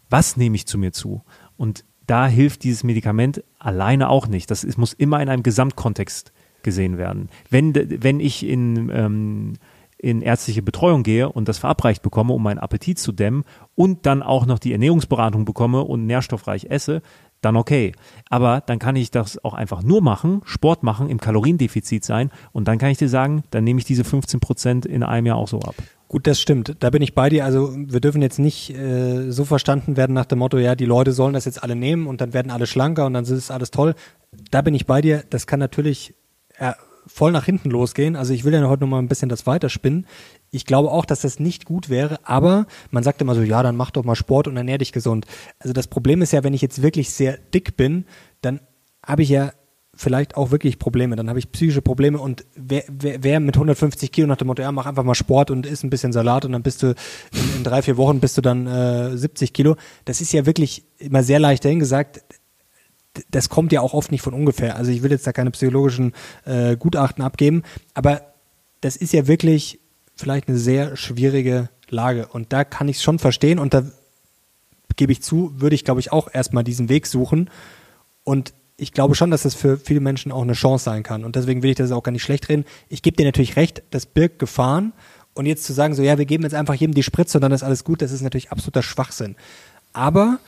was nehme ich zu mir zu? Und da hilft dieses Medikament alleine auch nicht. Das muss immer in einem Gesamtkontext gesehen werden. Wenn, wenn ich in, ähm, in ärztliche Betreuung gehe und das verabreicht bekomme, um meinen Appetit zu dämmen und dann auch noch die Ernährungsberatung bekomme und nährstoffreich esse, dann okay. Aber dann kann ich das auch einfach nur machen, Sport machen, im Kaloriendefizit sein und dann kann ich dir sagen, dann nehme ich diese 15 Prozent in einem Jahr auch so ab. Gut, das stimmt. Da bin ich bei dir. Also wir dürfen jetzt nicht äh, so verstanden werden nach dem Motto, ja, die Leute sollen das jetzt alle nehmen und dann werden alle schlanker und dann ist es alles toll. Da bin ich bei dir. Das kann natürlich äh, voll nach hinten losgehen. Also ich will ja heute noch mal ein bisschen das weiterspinnen. Ich glaube auch, dass das nicht gut wäre, aber man sagt immer so, ja, dann mach doch mal Sport und ernähr dich gesund. Also das Problem ist ja, wenn ich jetzt wirklich sehr dick bin, dann habe ich ja vielleicht auch wirklich Probleme. Dann habe ich psychische Probleme und wer, wer, wer mit 150 Kilo nach dem Motto, ja, mach einfach mal Sport und isst ein bisschen Salat und dann bist du in, in drei, vier Wochen bist du dann äh, 70 Kilo. Das ist ja wirklich immer sehr leicht dahingesagt. Das kommt ja auch oft nicht von ungefähr. Also ich will jetzt da keine psychologischen äh, Gutachten abgeben, aber das ist ja wirklich vielleicht eine sehr schwierige Lage. Und da kann ich es schon verstehen und da gebe ich zu, würde ich, glaube ich, auch erstmal diesen Weg suchen. Und ich glaube schon, dass das für viele Menschen auch eine Chance sein kann. Und deswegen will ich das auch gar nicht schlecht reden. Ich gebe dir natürlich recht, das birgt Gefahren. Und jetzt zu sagen, so, ja, wir geben jetzt einfach jedem die Spritze und dann ist alles gut, das ist natürlich absoluter Schwachsinn. Aber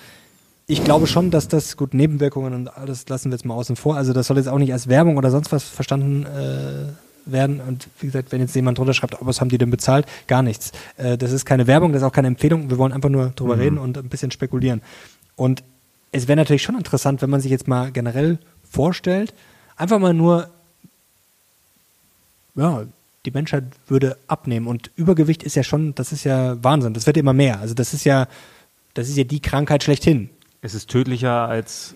ich glaube schon, dass das, gut, Nebenwirkungen und alles lassen wir jetzt mal außen vor. Also das soll jetzt auch nicht als Werbung oder sonst was verstanden äh, werden. Und wie gesagt, wenn jetzt jemand drunter schreibt, oh, was haben die denn bezahlt? Gar nichts. Äh, das ist keine Werbung, das ist auch keine Empfehlung. Wir wollen einfach nur drüber mhm. reden und ein bisschen spekulieren. Und es wäre natürlich schon interessant, wenn man sich jetzt mal generell vorstellt, einfach mal nur, ja, die Menschheit würde abnehmen. Und Übergewicht ist ja schon, das ist ja Wahnsinn. Das wird immer mehr. Also das ist ja, das ist ja die Krankheit schlechthin. Es ist tödlicher als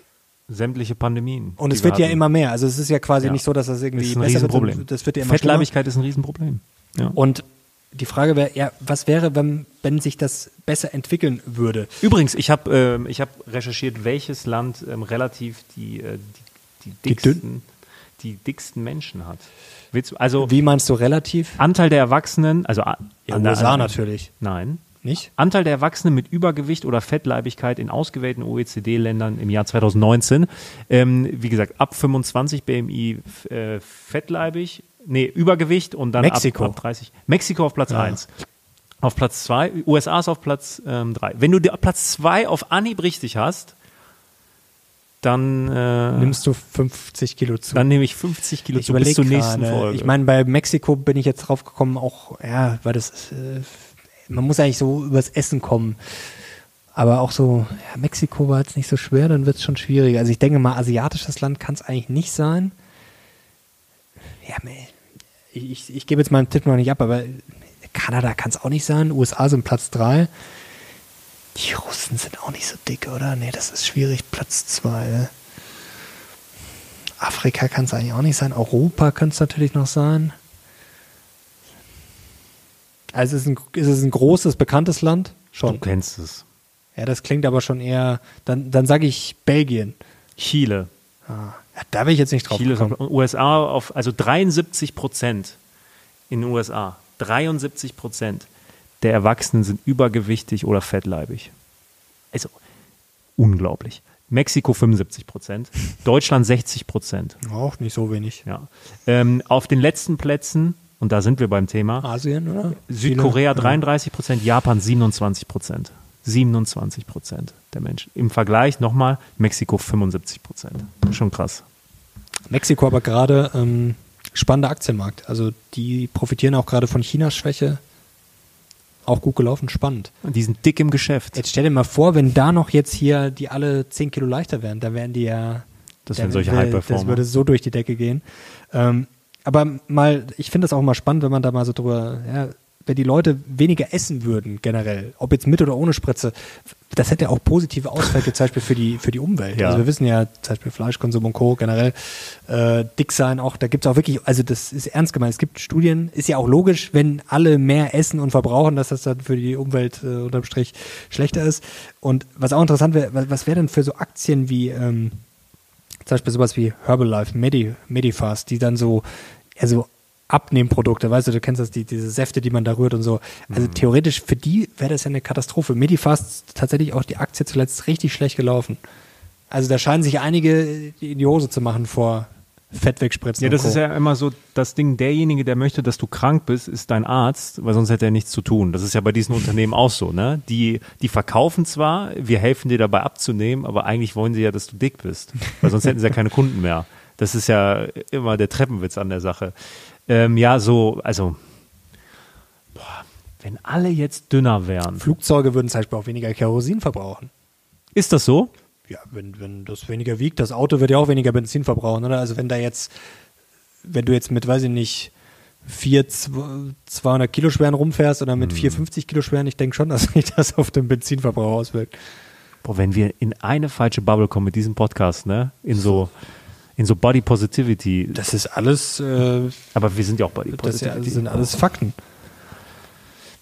sämtliche Pandemien. Und es wird ja immer mehr. Also es ist ja quasi ja. nicht so, dass das irgendwie ist ein besser Riesenproblem. wird. Das wird ja immer Fettleibigkeit ist ein Riesenproblem. Ja. Und die Frage wäre, ja, was wäre, wenn, wenn sich das besser entwickeln würde? Übrigens, ich habe äh, hab recherchiert, welches Land ähm, relativ die, äh, die, die, dicksten, die, die, dicksten Menschen hat. Also, Wie meinst du relativ? Anteil der Erwachsenen, also ja, USA natürlich. Nein. Nicht? Anteil der Erwachsenen mit Übergewicht oder Fettleibigkeit in ausgewählten OECD-Ländern im Jahr 2019. Ähm, wie gesagt, ab 25 BMI äh, fettleibig, nee, Übergewicht und dann Mexiko. Ab, ab 30. Mexiko auf Platz ja. 1. Auf Platz 2, USA ist auf Platz 3. Ähm, Wenn du Platz 2 auf Anhieb richtig hast, dann äh, nimmst du 50 Kilo zu. Dann nehme ich 50 Kilo ich zu bis zur nächsten grade. Folge. Ich meine, bei Mexiko bin ich jetzt drauf gekommen, auch, ja, weil das, äh, man muss eigentlich so übers Essen kommen. Aber auch so, ja, Mexiko war jetzt nicht so schwer, dann wird es schon schwieriger. Also ich denke mal, asiatisches Land kann es eigentlich nicht sein. Ja, ich, ich, ich gebe jetzt meinen Tipp noch nicht ab, aber Kanada kann es auch nicht sein. USA sind Platz 3. Die Russen sind auch nicht so dick, oder? Nee, das ist schwierig. Platz 2. Afrika kann es eigentlich auch nicht sein. Europa könnte es natürlich noch sein. Also ist es, ein, ist es ein großes, bekanntes Land? Schon. Du kennst es. Ja, das klingt aber schon eher, dann, dann sage ich Belgien. Chile. Ah, ja, da bin ich jetzt nicht drauf Chile gekommen. USA auf, also 73 Prozent in den USA. 73 Prozent der Erwachsenen sind übergewichtig oder fettleibig. Also unglaublich. Mexiko 75 Prozent, Deutschland 60 Prozent. Auch nicht so wenig. Ja. Ähm, auf den letzten Plätzen, und da sind wir beim Thema, Asien, oder? Südkorea 33 Prozent, Japan 27 Prozent. 27 Prozent der Menschen. Im Vergleich nochmal Mexiko 75 Prozent. Schon krass. Mexiko aber gerade ähm, spannender Aktienmarkt. Also die profitieren auch gerade von Chinas Schwäche auch gut gelaufen, spannend. Und die sind dick im Geschäft. Jetzt stell dir mal vor, wenn da noch jetzt hier die alle 10 Kilo leichter wären, da wären die ja. Das wären solche High Performer. Das würde so durch die Decke gehen. Ähm, aber mal, ich finde das auch mal spannend, wenn man da mal so drüber, ja, wenn die Leute weniger essen würden, generell, ob jetzt mit oder ohne Spritze, das hätte auch positive Auswirkungen zum Beispiel für die, für die Umwelt. Ja. Also wir wissen ja, zum Beispiel Fleischkonsum und Co. generell, äh, dick sein auch, da gibt es auch wirklich, also das ist ernst gemeint. Es gibt Studien, ist ja auch logisch, wenn alle mehr essen und verbrauchen, dass das dann für die Umwelt äh, unterm Strich schlechter ist. Und was auch interessant wäre, was, was wäre denn für so Aktien wie, ähm, zum Beispiel sowas wie Herbalife, Medi, Medifast, die dann so, also Abnehmprodukte, weißt du, du kennst das, die, diese Säfte, die man da rührt und so. Also mhm. theoretisch für die wäre das ja eine Katastrophe. Medifast tatsächlich auch die Aktie zuletzt richtig schlecht gelaufen. Also da scheinen sich einige in die Hose zu machen vor Fett wegspritzen. Ja, das ist ja immer so das Ding, derjenige, der möchte, dass du krank bist, ist dein Arzt, weil sonst hätte er nichts zu tun. Das ist ja bei diesen Unternehmen auch so, ne? Die, die verkaufen zwar, wir helfen dir dabei abzunehmen, aber eigentlich wollen sie ja, dass du dick bist. Weil sonst hätten sie ja keine Kunden mehr. Das ist ja immer der Treppenwitz an der Sache. Ähm, ja, so, also, boah, wenn alle jetzt dünner wären. Flugzeuge würden zum Beispiel auch weniger Kerosin verbrauchen. Ist das so? Ja, wenn, wenn das weniger wiegt, das Auto wird ja auch weniger Benzin verbrauchen, oder? Also wenn da jetzt, wenn du jetzt mit, weiß ich nicht, vier 200 Kilo schweren rumfährst oder mit hm. 450 Kilo schweren, ich denke schon, dass sich das auf den Benzinverbrauch auswirkt. Boah, wenn wir in eine falsche Bubble kommen mit diesem Podcast, ne? In so in so Body Positivity. Das ist alles. Äh, aber wir sind ja auch Body Positivity. Das sind alles Fakten.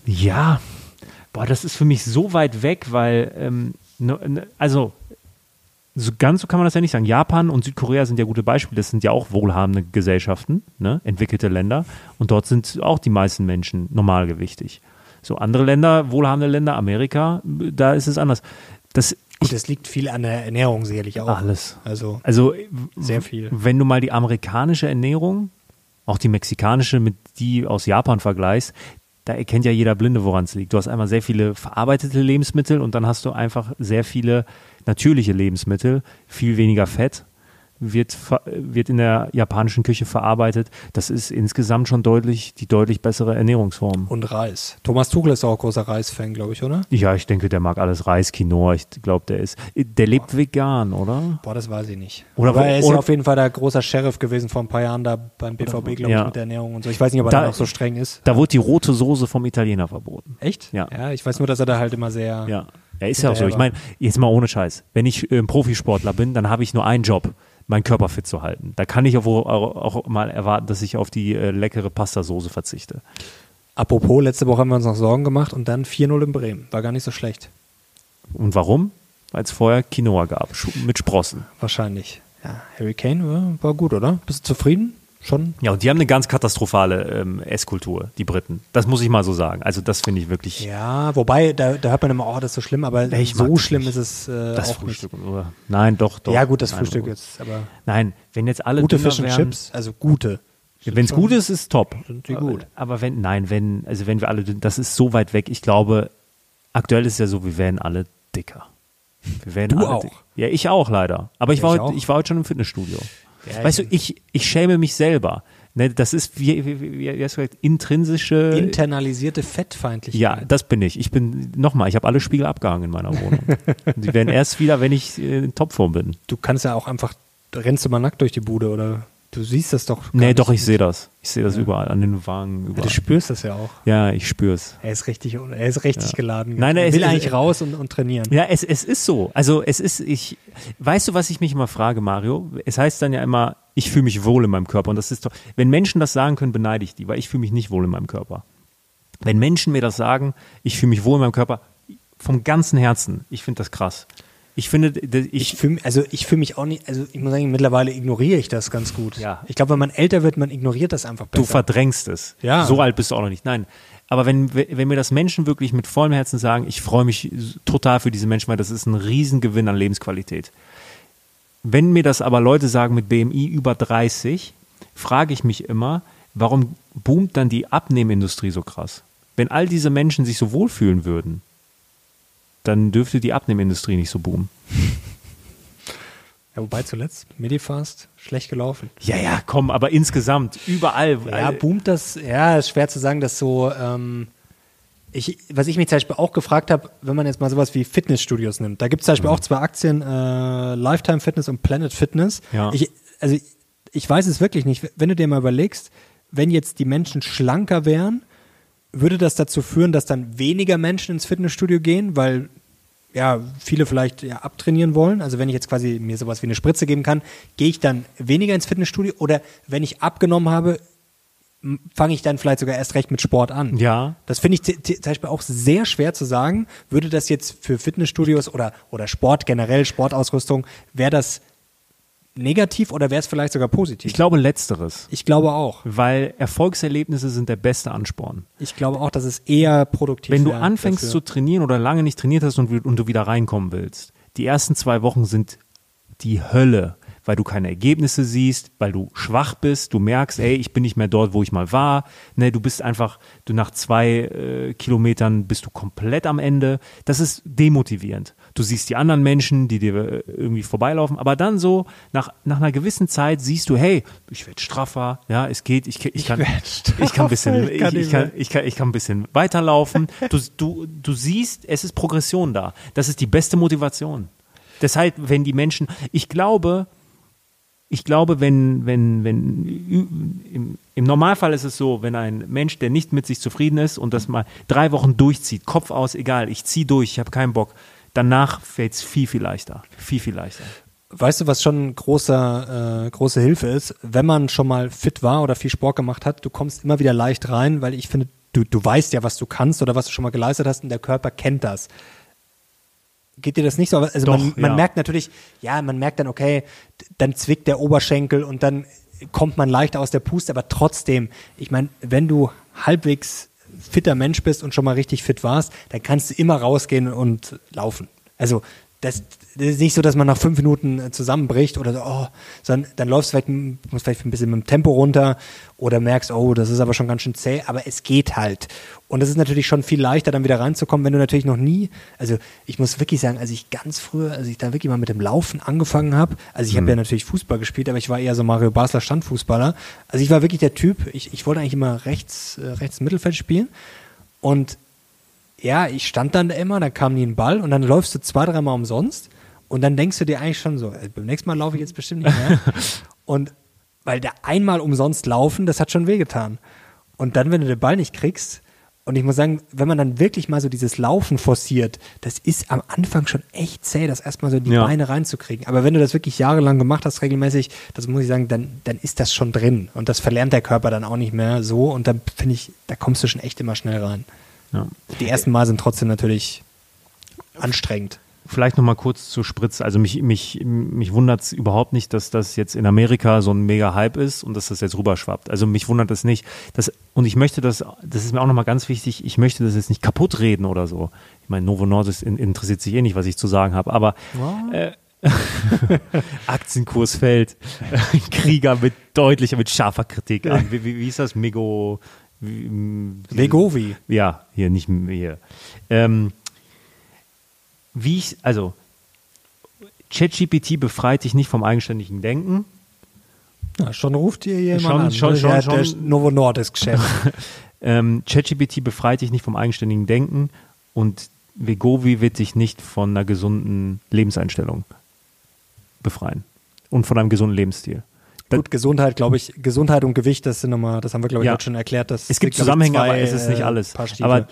Ja, boah, das ist für mich so weit weg, weil, ähm, ne, ne, also, so ganz so kann man das ja nicht sagen. Japan und Südkorea sind ja gute Beispiele. Das sind ja auch wohlhabende Gesellschaften, ne? entwickelte Länder. Und dort sind auch die meisten Menschen normalgewichtig. So andere Länder, wohlhabende Länder, Amerika, da ist es anders. Das, Gut, es liegt viel an der Ernährung sicherlich auch. Alles. Also also sehr viel. wenn du mal die amerikanische Ernährung, auch die mexikanische mit die aus Japan vergleichst, da erkennt ja jeder Blinde, woran es liegt. Du hast einmal sehr viele verarbeitete Lebensmittel und dann hast du einfach sehr viele natürliche Lebensmittel, viel weniger Fett wird, wird in der japanischen Küche verarbeitet. Das ist insgesamt schon deutlich die deutlich bessere Ernährungsform. und Reis. Thomas Tuchel ist auch großer Reisfan, glaube ich, oder? Ja, ich denke, der mag alles Reis, Quinoa. Ich glaube, der ist, der lebt vegan, oder? Boah, das weiß ich nicht. Oder Aber er ist oder- ja auf jeden Fall der großer Sheriff gewesen vor ein paar Jahren da beim BVB, glaube ich, Ja. mit der Ernährung und so. Ich weiß nicht, ob er Da- da noch so streng ist. Da wurde die rote Soße vom Italiener verboten. Echt? Ja. Ja, ich weiß nur, dass er da halt immer sehr. Ja. Ja, ist ja auch so. Ich meine, jetzt mal ohne Scheiß. Wenn ich ähm, Profisportler bin, dann habe ich nur einen Job, meinen Körper fit zu halten. Da kann ich auch, auch, auch mal erwarten, dass ich auf die äh, leckere Pastasoße verzichte. Apropos, letzte Woche haben wir uns noch Sorgen gemacht und dann 4-0 in Bremen. War gar nicht so schlecht. Und warum? Weil es vorher Quinoa gab, mit Sprossen. Wahrscheinlich. Ja, Harry Kane war, war gut, oder? Bist du zufrieden? Schon? Ja, und die haben eine ganz katastrophale ähm, Esskultur, die Briten. Das muss ich mal so sagen. Also das finde ich wirklich Ja, wobei, da, da hört man immer, oh, das ist so schlimm, aber mag so schlimm nicht. ist es äh, das Frühstück. Oder? Nein, doch, nicht. doch. Ja, gut, das Nein, Frühstück jetzt, aber Nein, wenn jetzt alle gute Fish and wären- Chips, also gute. Wenn es gut ist, ist top. Sind die gut. Aber wenn, nein, wenn, also wenn wir alle, das ist so weit weg. Ich glaube, aktuell ist es ja so, wir werden alle dicker. Wir werden Du alle auch. dick- Ja, ich auch leider. Aber ich, Ja, war, ich heute, auch. ich war heute schon im Fitnessstudio. Ja, weißt du, ich- ich, schäme mich selber. Ne, das ist, wie, wie, wie, wie hast du gesagt, intrinsische. Internalisierte Fettfeindlichkeit. ja, das bin ich. Ich bin, nochmal, ich habe alle Spiegel abgehangen in meiner Wohnung. Die werden erst wieder, wenn ich äh, in Topform bin. Du kannst ja auch einfach, rennst du mal nackt durch die Bude oder du siehst das doch. Nee, doch, ich sehe das. Ich sehe das überall, an den Wangen, Ja, überall. du spürst das ja auch. Ja, ich spür's. Er ist richtig, er ist richtig Ja. geladen. Nein, er ist- will eigentlich raus und, und trainieren. Ja, es, es ist so. Also es ist, ich, weißt du, was ich mich immer frage, Mario? Es heißt dann ja immer, ich fühle mich wohl in meinem Körper. Und das ist doch, wenn Menschen das sagen können, beneide ich die, weil ich fühle mich nicht wohl in meinem Körper. Wenn Menschen mir das sagen, ich fühle mich wohl in meinem Körper, vom ganzen Herzen, ich finde das krass. Ich finde, Ich ich, fühle also ich fühle mich auch nicht, also ich muss sagen, mittlerweile ignoriere ich das ganz gut. Ja. Ich glaube, wenn man älter wird, man ignoriert das einfach du besser. verdrängst es. Ja. So alt bist du auch noch nicht. Nein. Aber wenn, wenn mir das Menschen wirklich mit vollem Herzen sagen, ich freue mich total für diese Menschen, weil das ist ein Riesengewinn an Lebensqualität. Wenn mir das aber Leute sagen mit BMI über 30, frage ich mich immer, warum boomt dann die Abnehmindustrie so krass? Wenn all diese Menschen sich so wohlfühlen würden, dann dürfte die Abnehmindustrie nicht so boomen. ja, wobei zuletzt, Medifast, schlecht gelaufen. Ja, ja, komm, aber insgesamt, überall. Ja, boomt das, ja, ist schwer zu sagen, dass so, ähm, ich, was ich mich zum Beispiel auch gefragt habe, wenn man jetzt mal sowas wie Fitnessstudios nimmt, da gibt es zum Beispiel Mhm. auch zwei Aktien, äh, Lifetime Fitness und Planet Fitness. Ja. Ich, also ich weiß es wirklich nicht. Wenn du dir mal überlegst, wenn jetzt die Menschen schlanker wären, würde das dazu führen, dass dann weniger Menschen ins Fitnessstudio gehen, weil ja, viele vielleicht ja, abtrainieren wollen. Also wenn ich jetzt quasi mir sowas wie eine Spritze geben kann, gehe ich dann weniger ins Fitnessstudio oder wenn ich abgenommen habe, fange ich dann vielleicht sogar erst recht mit Sport an. Ja, Das finde ich zum Beispiel auch sehr schwer zu sagen. Würde das jetzt für Fitnessstudios oder, oder Sport generell, Sportausrüstung, wäre das negativ oder wäre es vielleicht sogar positiv? ich glaube letzteres. ich glaube auch. Weil Erfolgserlebnisse sind der beste Ansporn. Ich glaube auch, dass es eher produktiv Wenn du anfängst dafür. zu trainieren oder lange nicht trainiert hast und, und du wieder reinkommen willst, die ersten zwei Wochen sind die Hölle, weil du keine Ergebnisse siehst, weil du schwach bist, du merkst, ey, ich bin nicht mehr dort, wo ich mal war. Ne, du bist einfach, du nach zwei äh, Kilometern bist du komplett am Ende. Das ist demotivierend. Du siehst die anderen Menschen, die dir äh, irgendwie vorbeilaufen, aber dann so nach, nach einer gewissen Zeit siehst du, hey, ich werde straffer, ja, es geht, ich, ich, kann, werd ich kann ein bisschen, ich ich, kann ich, kann, ich kann, ich ein bisschen weiterlaufen. Du, du, du siehst, es ist Progression da. Das ist die beste Motivation. Deshalb, wenn die Menschen, ich glaube, ich glaube, wenn, wenn, wenn, im, im Normalfall ist es so, wenn ein Mensch, der nicht mit sich zufrieden ist und das mal drei Wochen durchzieht, Kopf aus, egal, ich ziehe durch, ich habe keinen Bock, danach fällt es viel, viel leichter. Viel, viel leichter. Weißt du, was schon großer, äh, große Hilfe ist? Wenn man schon mal fit war oder viel Sport gemacht hat, du kommst immer wieder leicht rein, weil ich finde, du, du weißt ja, was du kannst oder was du schon mal geleistet hast und der Körper kennt das. Geht dir das nicht so? Also Doch, man, man ja. merkt natürlich, ja, man merkt dann, okay, dann zwickt der Oberschenkel und dann kommt man leicht aus der Puste, aber trotzdem, ich meine, wenn du halbwegs fitter Mensch bist und schon mal richtig fit warst, dann kannst du immer rausgehen und laufen. Also das, das ist nicht so, dass man nach fünf Minuten äh, zusammenbricht oder so, oh, sondern dann läufst du vielleicht, musst vielleicht ein bisschen mit dem Tempo runter oder merkst, oh, das ist aber schon ganz schön zäh, aber es geht halt. Und es ist natürlich schon viel leichter, dann wieder reinzukommen, wenn du natürlich noch nie, also ich muss wirklich sagen, als ich ganz früher, als ich da wirklich mal mit dem Laufen angefangen habe, also ich habe ja natürlich Fußball gespielt, aber ich war eher so Mario Basler Standfußballer. Also ich war wirklich der Typ, ich, ich wollte eigentlich immer rechts, äh, rechts Mittelfeld spielen und ja, ich stand dann da immer, dann kam nie ein Ball und dann läufst du zwei, dreimal umsonst und dann denkst du dir eigentlich schon so, äh, beim nächsten Mal laufe ich jetzt bestimmt nicht mehr. und weil der einmal umsonst laufen, das hat schon wehgetan. Und dann, wenn du den Ball nicht kriegst, und ich muss sagen, wenn man dann wirklich mal so dieses Laufen forciert, das ist am Anfang schon echt zäh, das erstmal so in die Ja. Beine reinzukriegen. Aber wenn du das wirklich jahrelang gemacht hast, regelmäßig, das muss ich sagen, dann, dann ist das schon drin. Und das verlernt der Körper dann auch nicht mehr so. Und dann finde ich, da kommst du schon echt immer schnell rein. Ja. Die ersten Mal sind trotzdem natürlich anstrengend. Vielleicht noch mal kurz zur Spritze. Also mich, mich, mich wundert es überhaupt nicht, dass das jetzt in Amerika so ein mega Hype ist und dass das jetzt rüberschwappt. Also mich wundert es nicht. Das, und ich möchte das, das ist mir auch noch mal ganz wichtig, ich möchte das jetzt nicht kaputt reden oder so. Ich meine, Novo Nordisk in, interessiert sich eh nicht, was ich zu sagen habe, aber äh, Aktienkurs fällt, Krieger mit deutlicher, mit scharfer Kritik an. Wie, wie, wie ist das? Mego... Vegovi. ja, hier nicht hier. Ähm, wie ich, also ChatGPT befreit dich nicht vom eigenständigen Denken. Ja, schon ruft ihr jemand Schon- an. schon- ist schon- ja schon. Der Novo Nordisk Chef. Ähm, ChatGPT befreit dich nicht vom eigenständigen Denken und Vegovi wird dich nicht von einer gesunden Lebenseinstellung befreien und von einem gesunden Lebensstil. Gut, Gesundheit, glaube ich, Gesundheit und Gewicht, das sind nochmal, das haben wir, glaube ich, Ja. schon erklärt. Das Es gibt Zusammenhänge, zwei, aber es ist nicht äh, alles. Aber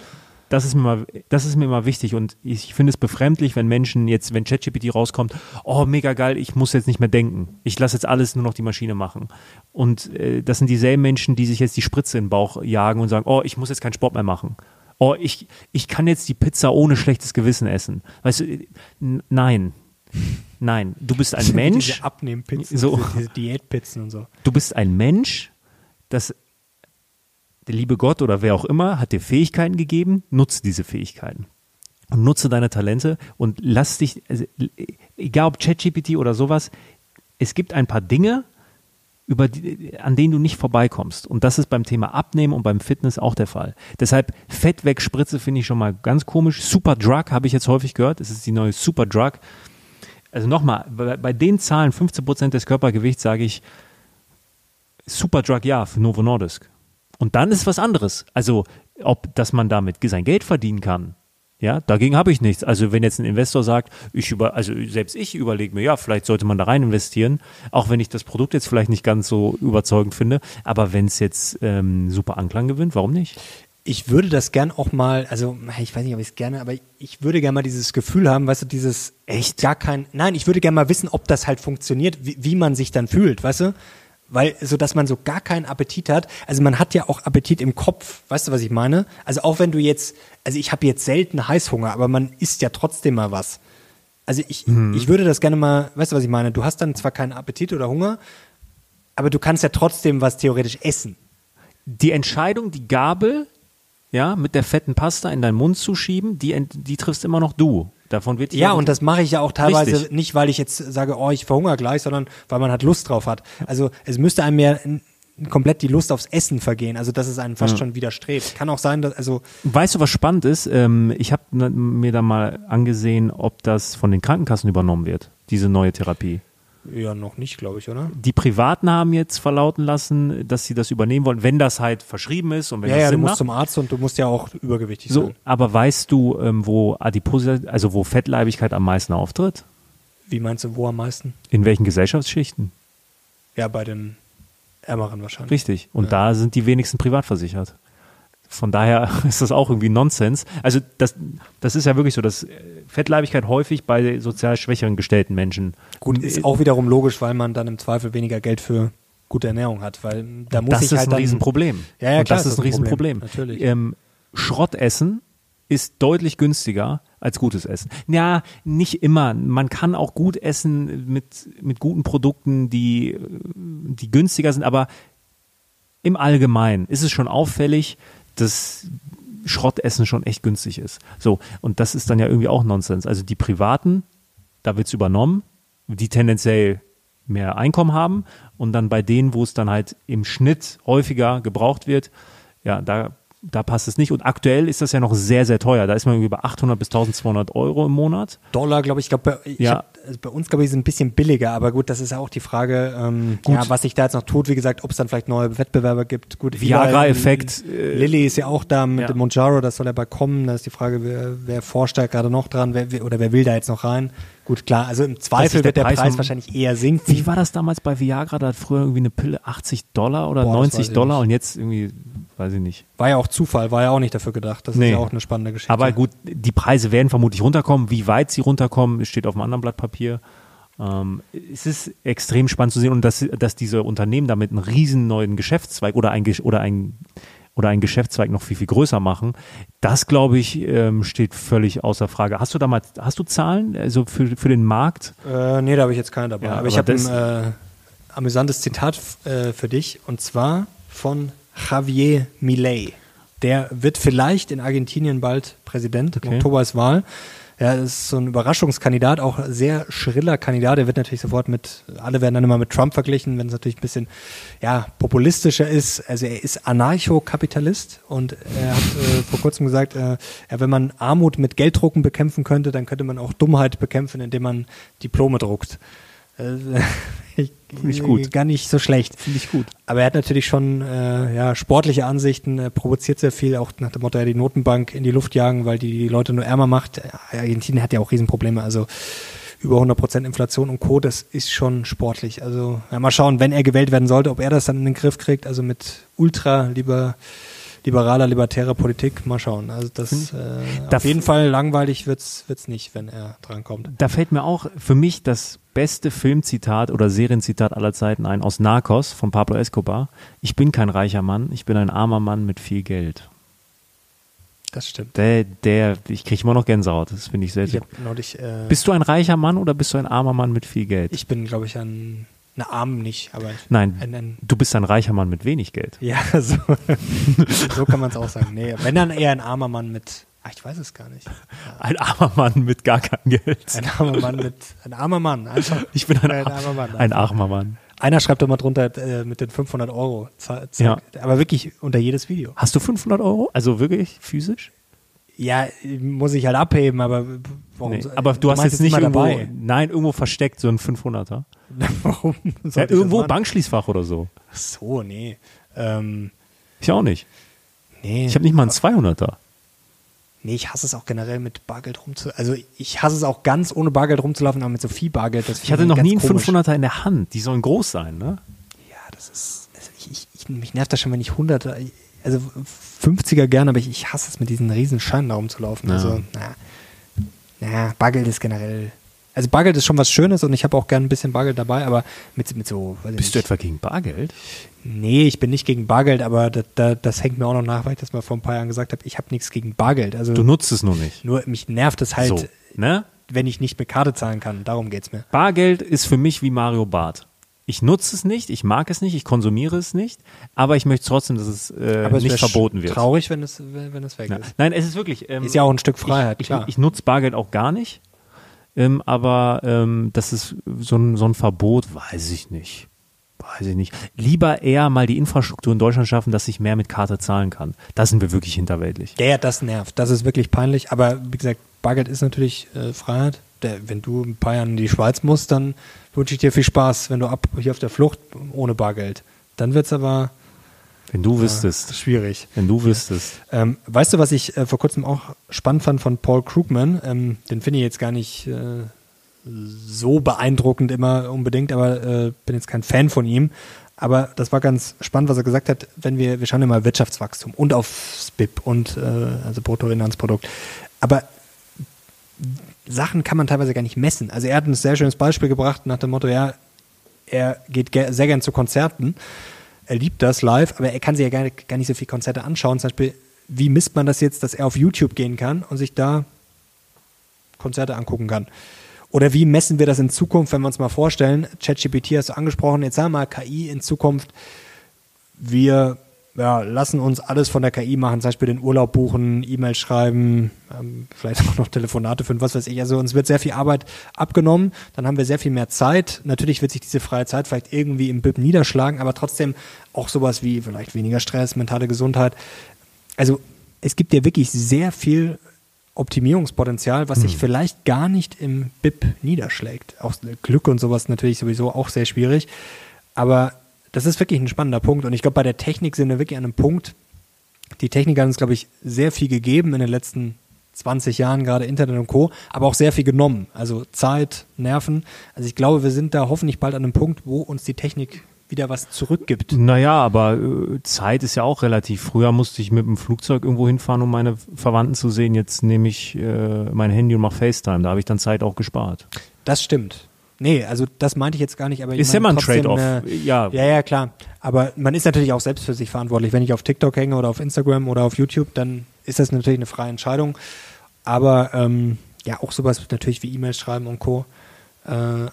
das ist, mir mal, das ist mir immer wichtig und ich finde es befremdlich, wenn Menschen jetzt, wenn ChatGPT rauskommt, oh, mega geil, ich muss jetzt nicht mehr denken. Ich lasse jetzt alles nur noch die Maschine machen. Und äh, das sind dieselben Menschen, die sich jetzt die Spritze in den Bauch jagen und sagen, oh, ich muss jetzt keinen Sport mehr machen. Oh, ich, ich kann jetzt die Pizza ohne schlechtes Gewissen essen. Weißt du, nein. Nein, du bist ein Mensch. Diese Abnehmpizzen, So. diese, diese Diätpizzen und so. du bist ein Mensch, das der liebe Gott oder wer auch immer hat dir Fähigkeiten gegeben, nutze diese Fähigkeiten. Und nutze deine Talente und lass dich, also, egal ob ChatGPT oder sowas, es gibt ein paar Dinge, über die, an denen du nicht vorbeikommst. Und das ist beim Thema Abnehmen und beim Fitness auch der Fall. Deshalb Fett weg Spritze finde ich schon mal ganz komisch. Super Drug habe ich jetzt häufig gehört. Es ist die neue Super Drug. Also nochmal, bei, bei den Zahlen 15% des Körpergewichts sage ich, Superdrug ja für Novo Nordisk. Und dann ist was anderes. Also, ob, dass man damit sein Geld verdienen kann. Ja, dagegen habe ich nichts. Also, wenn jetzt ein Investor sagt, ich über, also selbst ich überlege mir, ja, vielleicht sollte man da rein investieren, auch wenn ich das Produkt jetzt vielleicht nicht ganz so überzeugend finde. Aber wenn es jetzt ähm, super Anklang gewinnt, warum nicht? Ich würde das gern auch mal, also ich weiß nicht, ob ich es gerne, aber ich würde gerne mal dieses Gefühl haben, weißt du, dieses echt gar kein, nein, ich würde gerne mal wissen, ob das halt funktioniert, wie, wie man sich dann fühlt, weißt du? Weil, so dass man so gar keinen Appetit hat. Also man hat ja auch Appetit im Kopf, weißt du, was ich meine? Also auch wenn du jetzt, also ich habe jetzt selten Heißhunger, aber man isst ja trotzdem mal was. Also ich, ich würde das gerne mal, weißt du, was ich meine? Du hast dann zwar keinen Appetit oder Hunger, aber du kannst ja trotzdem was theoretisch essen. Die Entscheidung, die Gabel, ja, mit der fetten Pasta in deinen Mund zu schieben, die, die triffst immer noch du. Davon wird Ja, und das mache ich ja auch teilweise Richtig. nicht, weil ich jetzt sage, oh, ich verhungere gleich, sondern weil man halt Lust drauf hat. Also es müsste einem ja komplett die Lust aufs Essen vergehen, also dass es einen fast schon widerstrebt. Kann auch sein, dass, also Weißt du, was spannend ist? Ähm, ich habe mir da mal angesehen, ob das von den Krankenkassen übernommen wird, diese neue Therapie. Ja noch nicht, glaube ich, oder? Die Privaten haben jetzt verlauten lassen, dass sie das übernehmen wollen, wenn das halt verschrieben ist und wenn Ja, das ja, du Sinn musst macht. zum Arzt und du musst ja auch übergewichtig So, sein. aber weißt du, ähm, wo Adipositas, also wo Fettleibigkeit am meisten auftritt? Wie meinst du, wo am meisten? In welchen Gesellschaftsschichten? Ja, bei den Ärmeren wahrscheinlich. Richtig. Und da sind die wenigsten privat versichert. Von daher ist das auch irgendwie Nonsens. Also das, das ist ja wirklich so, dass äh, Fettleibigkeit häufig bei sozial schwächeren gestellten Menschen. Gut, ist auch wiederum logisch, weil man dann im Zweifel weniger Geld für gute Ernährung hat, weil da muss das ich ist halt ein dann Riesenproblem. Ja, ja, Und klar das ist ist das ein ein Problem. Riesenproblem. Natürlich. Ähm, Schrott essen ist deutlich günstiger als gutes Essen. Ja, nicht immer. Man kann auch gut essen mit, mit guten Produkten, die, die günstiger sind, aber im Allgemeinen ist es schon auffällig, dass Schrottessen schon echt günstig ist. So, und das ist dann ja irgendwie auch Nonsens. Also die Privaten, da wird es übernommen, die tendenziell mehr Einkommen haben und dann bei denen, wo es dann halt im Schnitt häufiger gebraucht wird, ja, da da passt es nicht. Und aktuell ist das ja noch sehr, sehr teuer. Da ist man über 800 bis 1200 Euro im Monat. Dollar, glaube ich. Ich glaube, ja. also bei uns, glaube ich, ist es ein bisschen billiger. Aber gut, das ist ja auch die Frage, ähm, ja, was sich da jetzt noch tut. Wie gesagt, ob es dann vielleicht neue Wettbewerber gibt. Gut, Viagra-Effekt. Äh, Lilly ist ja auch da mit ja. dem Monjaro. Das soll ja bald kommen. Da ist die Frage, wer, wer forscht da gerade noch dran? Wer, oder wer will da jetzt noch rein? Gut, klar, also im Zweifel wird der Preis, Preis wahrscheinlich eher sinken. Wie war das damals bei Viagra? Da hat früher irgendwie eine Pille 80 Dollar oder Boah, 90 Dollar und jetzt irgendwie weiß ich nicht. War ja auch Zufall, war ja auch nicht dafür gedacht. Das nee. ist ja auch eine spannende Geschichte. Aber gut, die Preise werden vermutlich runterkommen. Wie weit sie runterkommen, steht auf einem anderen Blatt Papier. Ähm, es ist extrem spannend zu sehen und dass, dass diese Unternehmen damit einen riesen neuen Geschäftszweig oder ein, oder ein oder einen Geschäftszweig noch viel, viel größer machen. Das, glaube ich, ähm, steht völlig außer Frage. Hast du da mal, hast du Zahlen also für, für den Markt? Äh, nee, da habe ich jetzt keine dabei. Ja, aber, aber, ich habe ein äh, amüsantes Zitat äh, für dich und zwar von Javier Milei. Der wird vielleicht in Argentinien bald Präsident. Okay. Im Oktober ist Wahl. Er ist so ein Überraschungskandidat, auch sehr schriller Kandidat. Er wird natürlich sofort mit, alle werden dann immer mit Trump verglichen, wenn es natürlich ein bisschen ja, populistischer ist. Also er ist Anarchokapitalist und er hat äh, vor kurzem gesagt, äh, ja, wenn man Armut mit Gelddrucken bekämpfen könnte, dann könnte man auch Dummheit bekämpfen, indem man Diplome druckt. Äh, Finde ich gut. Gar nicht so schlecht. Finde ich gut. Aber er hat natürlich schon äh, ja, sportliche Ansichten, er provoziert sehr viel, auch nach dem Motto, er die Notenbank in die Luft jagen, weil die die Leute nur ärmer macht. Argentinien hat ja auch Riesenprobleme, also über 100 Prozent Inflation und Co., das ist schon sportlich. Also ja, mal schauen, wenn er gewählt werden sollte, ob er das dann in den Griff kriegt, also mit ultra lieber liberaler, libertärer Politik. Mal schauen. Also das äh, auf jeden Fall langweilig wird's wird's nicht, wenn er drankommt. Da fällt mir auch für mich das beste Filmzitat oder Serienzitat aller Zeiten ein aus Narcos von Pablo Escobar. Ich bin kein reicher Mann, ich bin ein armer Mann mit viel Geld. Das stimmt. Der, der, ich kriege immer noch Gänsehaut. Das finde ich sehr, sehr. Ich, äh, bist du ein reicher Mann oder bist du ein armer Mann mit viel Geld? Ich bin, glaube ich, ein na, arm nicht, aber. Nein, ein, ein, du bist ein reicher Mann mit wenig Geld. Ja, so, so kann man es auch sagen. Nee, wenn dann eher ein armer Mann mit. Ach, ich weiß es gar nicht. Ja. Ein armer Mann mit gar kein Geld. Ein armer Mann mit. Ein armer Mann. Einfach. Ich bin ein, ein armer Mann. Ein armer Mann. Einer schreibt doch mal drunter äh, mit den 500 Euro. Ja. Aber wirklich unter jedes Video. Hast du 500 Euro? Also wirklich physisch? Ja, muss ich halt abheben, aber warum? Nee, aber du, du hast jetzt nicht irgendwo, dabei. nein, irgendwo versteckt so ein 500er. warum? Ja, irgendwo Bankschließfach oder so. Ach so, nee. Ähm, ich auch nicht. Nee. Ich habe nicht mal einen 200er. Nee, ich hasse es auch generell mit Bargeld rumzulaufen. Also ich hasse es auch ganz ohne Bargeld rumzulaufen, aber mit so viel Bargeld. Das ich hatte noch nie einen komisch. 500er in der Hand. Die sollen groß sein, ne? Ja, das ist. Also ich, ich, ich, mich nervt das schon, wenn ich 100er also 50er gerne, aber ich, ich hasse es mit diesen riesen Scheinen da rumzulaufen. Ja. Also, naja, naja, Bargeld ist generell. Also Bargeld ist schon was Schönes und ich habe auch gerne ein bisschen Bargeld dabei, aber mit, mit so. Bist du etwa gegen Bargeld? Nee, ich bin nicht gegen Bargeld, aber das, das, das hängt mir auch noch nach, weil ich das mal vor ein paar Jahren gesagt habe. Ich habe nichts gegen Bargeld. Also du nutzt es nur nicht. Nur mich nervt es halt, so, ne? wenn ich nicht mit Karte zahlen kann. Darum geht es mir. Bargeld ist für mich wie Mario Bart ich nutze es nicht, ich mag es nicht, ich konsumiere es nicht, aber ich möchte trotzdem, dass es, äh, es nicht verboten wird. Traurig, wenn es, wenn es weg ja. ist. Nein, es ist wirklich. Ähm, ist ja auch ein Stück Freiheit, ich, klar. Ich, ich nutze Bargeld auch gar nicht, ähm, aber ähm, das ist so ein, so ein Verbot, weiß ich nicht. Weiß ich nicht. Lieber eher mal die Infrastruktur in Deutschland schaffen, dass ich mehr mit Karte zahlen kann. Da sind wir wirklich hinterweltlich. Ja, ja das nervt. Das ist wirklich peinlich. Aber wie gesagt, Bargeld ist natürlich äh, Freiheit. Der, wenn du ein paar Jahre in die Schweiz musst, dann wünsche ich dir viel Spaß, wenn du ab hier auf der Flucht ohne Bargeld. Dann wird es aber. Wenn du wüsstest. Äh, schwierig. Wenn du wüsstest. Ähm, weißt du, was ich äh, vor kurzem auch spannend fand von Paul Krugman? Ähm, den finde ich jetzt gar nicht äh, so beeindruckend immer unbedingt, aber äh, bin jetzt kein Fan von ihm. Aber das war ganz spannend, was er gesagt hat, wenn wir, wir schauen immer Wirtschaftswachstum und auf SPIP und äh, also Bruttoinlandsprodukt. Aber Sachen kann man teilweise gar nicht messen. Also er hat ein sehr schönes Beispiel gebracht nach dem Motto, ja, er geht sehr gern zu Konzerten, er liebt das live, aber er kann sich ja gar, gar nicht so viele Konzerte anschauen. Zum Beispiel wie misst man das jetzt, dass er auf YouTube gehen kann und sich da Konzerte angucken kann? Oder wie messen wir das in Zukunft, wenn wir uns mal vorstellen, ChatGPT hast du angesprochen, jetzt sagen wir mal KI in Zukunft, wir ja, lassen uns alles von der KI machen, zum Beispiel den Urlaub buchen, E-Mail schreiben, ähm, vielleicht auch noch Telefonate führen, was weiß ich. Also uns wird sehr viel Arbeit abgenommen, dann haben wir sehr viel mehr Zeit. Natürlich wird sich diese freie Zeit vielleicht irgendwie im BIP niederschlagen, aber trotzdem auch sowas wie vielleicht weniger Stress, mentale Gesundheit. Also es gibt ja wirklich sehr viel Optimierungspotenzial, was sich hm. vielleicht gar nicht im BIP niederschlägt. Auch Glück und sowas natürlich sowieso auch sehr schwierig. Aber das ist wirklich ein spannender Punkt. Und ich glaube, bei der Technik sind wir wirklich an einem Punkt. Die Technik hat uns, glaube ich, sehr viel gegeben in den letzten 20 Jahren, gerade Internet und Co., aber auch sehr viel genommen. Also Zeit, Nerven. Also ich glaube, wir sind da hoffentlich bald an einem Punkt, wo uns die Technik wieder was zurückgibt. Naja, aber äh, Zeit ist ja auch relativ. Früher musste ich mit dem Flugzeug irgendwo hinfahren, um meine Verwandten zu sehen. Jetzt nehme ich äh, mein Handy und mache FaceTime. Da habe ich dann Zeit auch gespart. Das stimmt. Nee, also das meinte ich jetzt gar nicht, aber ist ja immer ein Trade-off. Äh, ja. ja, ja, klar. Aber man ist natürlich auch selbst für sich verantwortlich. Wenn ich auf TikTok hänge oder auf Instagram oder auf YouTube, dann ist das natürlich eine freie Entscheidung. Aber ähm, ja, auch sowas natürlich wie E-Mails schreiben und Co. Äh,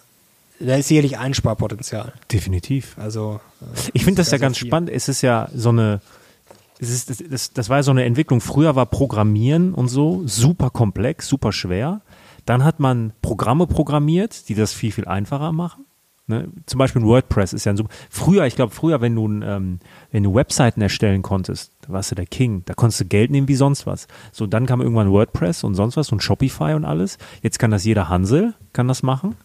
da ist sicherlich Einsparpotenzial. Definitiv. Also äh, ich finde das ja ganz viel. spannend. Es ist ja so eine es ist, das, das, das war so eine Entwicklung. Früher war Programmieren und so super komplex, super schwer. Dann hat man Programme programmiert, die das viel, viel einfacher machen. Ne? Zum Beispiel WordPress ist ja ein super. Früher, ich glaube, früher, wenn du, ähm, wenn du Webseiten erstellen konntest, da warst du der King. Da konntest du Geld nehmen wie sonst was. So, dann kam irgendwann WordPress und sonst was und Shopify und alles. Jetzt kann das jeder Hansel, kann das machen.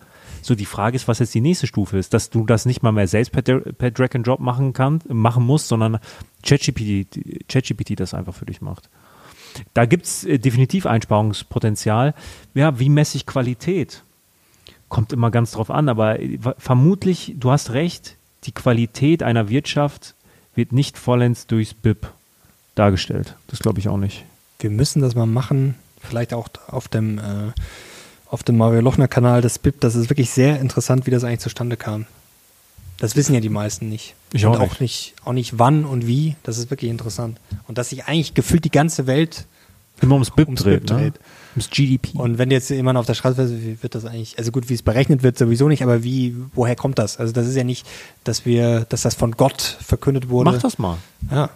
So, die Frage ist, was jetzt die nächste Stufe ist, dass du das nicht mal mehr selbst per, per Drag and Drop machen kann, machen musst, sondern ChatGPT, ChatGPT das einfach für dich macht. Da gibt es äh, definitiv Einsparungspotenzial. Ja, wie messe ich Qualität? Kommt immer ganz drauf an, aber äh, vermutlich, du hast recht, die Qualität einer Wirtschaft wird nicht vollends durchs BIP dargestellt. Das glaube ich auch nicht. Wir müssen das mal machen, vielleicht auch auf dem, äh, auf dem Mario Lochner Kanal des BIP. Das ist wirklich sehr interessant, wie das eigentlich zustande kam. Das wissen ja die meisten nicht. Ich auch, und auch nicht. Auch nicht wann und wie. Das ist wirklich interessant. Und dass sich eigentlich gefühlt die ganze Welt immer ums BIP, ums dreht, BIP dreht. Ne? Ums GDP. Und wenn jetzt jemand auf der Straße, wie wird das eigentlich, also gut, wie es berechnet wird, sowieso nicht, aber wie, woher kommt das? Also das ist ja nicht, dass wir, dass das von Gott verkündet wurde. Mach das mal. Ja.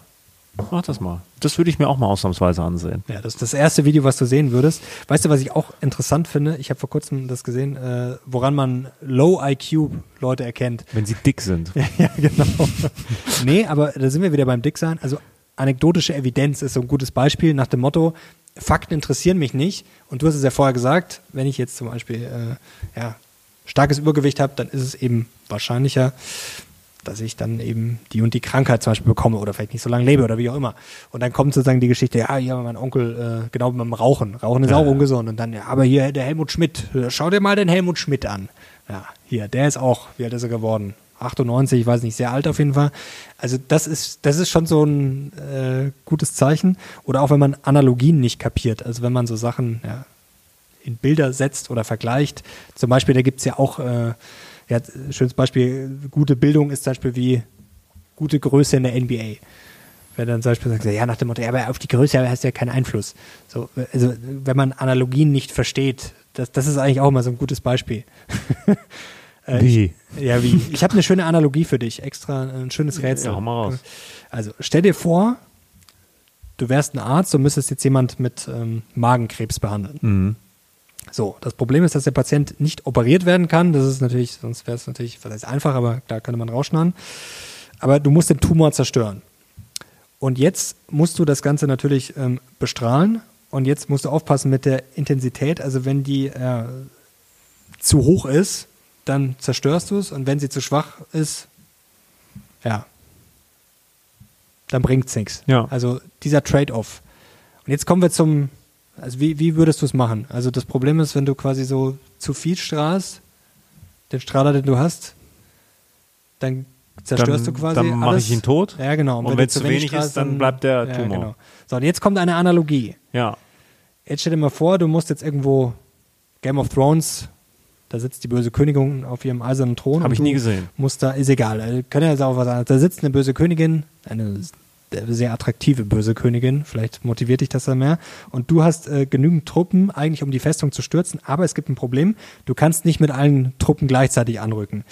Mach das mal. Das würde ich mir auch mal ausnahmsweise ansehen. Ja, das ist das erste Video, was du sehen würdest. Weißt du, was ich auch interessant finde? Ich habe vor kurzem das gesehen, äh, woran man Low IQ Leute erkennt. Wenn sie dick sind. ja, genau. nee, aber da sind wir wieder beim Dicksein. Also anekdotische Evidenz ist so ein gutes Beispiel nach dem Motto, Fakten interessieren mich nicht. Und du hast es ja vorher gesagt, wenn ich jetzt zum Beispiel äh, ja, starkes Übergewicht habe, dann ist es eben wahrscheinlicher, dass ich dann eben die und die Krankheit zum Beispiel bekomme oder vielleicht nicht so lange lebe oder wie auch immer. Und dann kommt sozusagen die Geschichte, ja, hier mein Onkel, äh, genau beim Rauchen. Rauchen ist ja, auch ungesund. Und dann, ja, aber hier der Helmut Schmidt, schau dir mal den Helmut Schmidt an. Ja, hier, der ist auch, wie alt ist er geworden? 98, ich weiß nicht, sehr alt auf jeden Fall. Also das ist, das ist schon so ein äh, gutes Zeichen. Oder auch wenn man Analogien nicht kapiert, also wenn man so Sachen ja, in Bilder setzt oder vergleicht. Zum Beispiel, da gibt es ja auch äh, ja, schönes Beispiel, gute Bildung ist zum Beispiel wie gute Größe in der NBA. Wenn dann zum Beispiel sagt, ja, nach dem Motto, ja, aber auf die Größe hast du ja keinen Einfluss. So, also, wenn man Analogien nicht versteht, das, das ist eigentlich auch mal so ein gutes Beispiel. Äh, wie? Ich, ja, wie? Ich habe eine schöne Analogie für dich, extra ein schönes Rätsel. Ja, mal raus. Also, stell dir vor, du wärst ein Arzt und müsstest jetzt jemand mit ähm, Magenkrebs behandeln. Mhm. So, das Problem ist, dass der Patient nicht operiert werden kann. Das ist natürlich, sonst wäre es natürlich vielleicht einfach, aber da könnte man rausschneiden. Aber du musst den Tumor zerstören. Und jetzt musst du das Ganze natürlich ähm, bestrahlen und jetzt musst du aufpassen mit der Intensität. Also wenn die äh, zu hoch ist, dann zerstörst du es und wenn sie zu schwach ist, ja, dann bringt es nichts. Ja. Also dieser Trade-off. Und jetzt kommen wir zum also wie, wie würdest du es machen? Also das Problem ist, wenn du quasi so zu viel strahlst, den Strahler, den du hast, dann zerstörst dann, du quasi Dann mache ich ihn tot. Ja, genau. Und, und wenn es zu wenig, wenig strahlst, ist, dann, bleibt der Tumor. Ja, genau. So, und jetzt kommt eine Analogie. Ja. Jetzt stell dir mal vor, du musst jetzt irgendwo Game of Thrones, da sitzt die böse Königin auf ihrem eisernen Thron. Habe ich nie gesehen. Muss da, ist egal. Kann ja auch was sagen. Da sitzt eine böse Königin, eine sehr attraktive böse Königin. Vielleicht motiviert dich das dann mehr. Und du hast äh, genügend Truppen eigentlich, um die Festung zu stürzen. Aber es gibt ein Problem. Du kannst nicht mit allen Truppen gleichzeitig anrücken,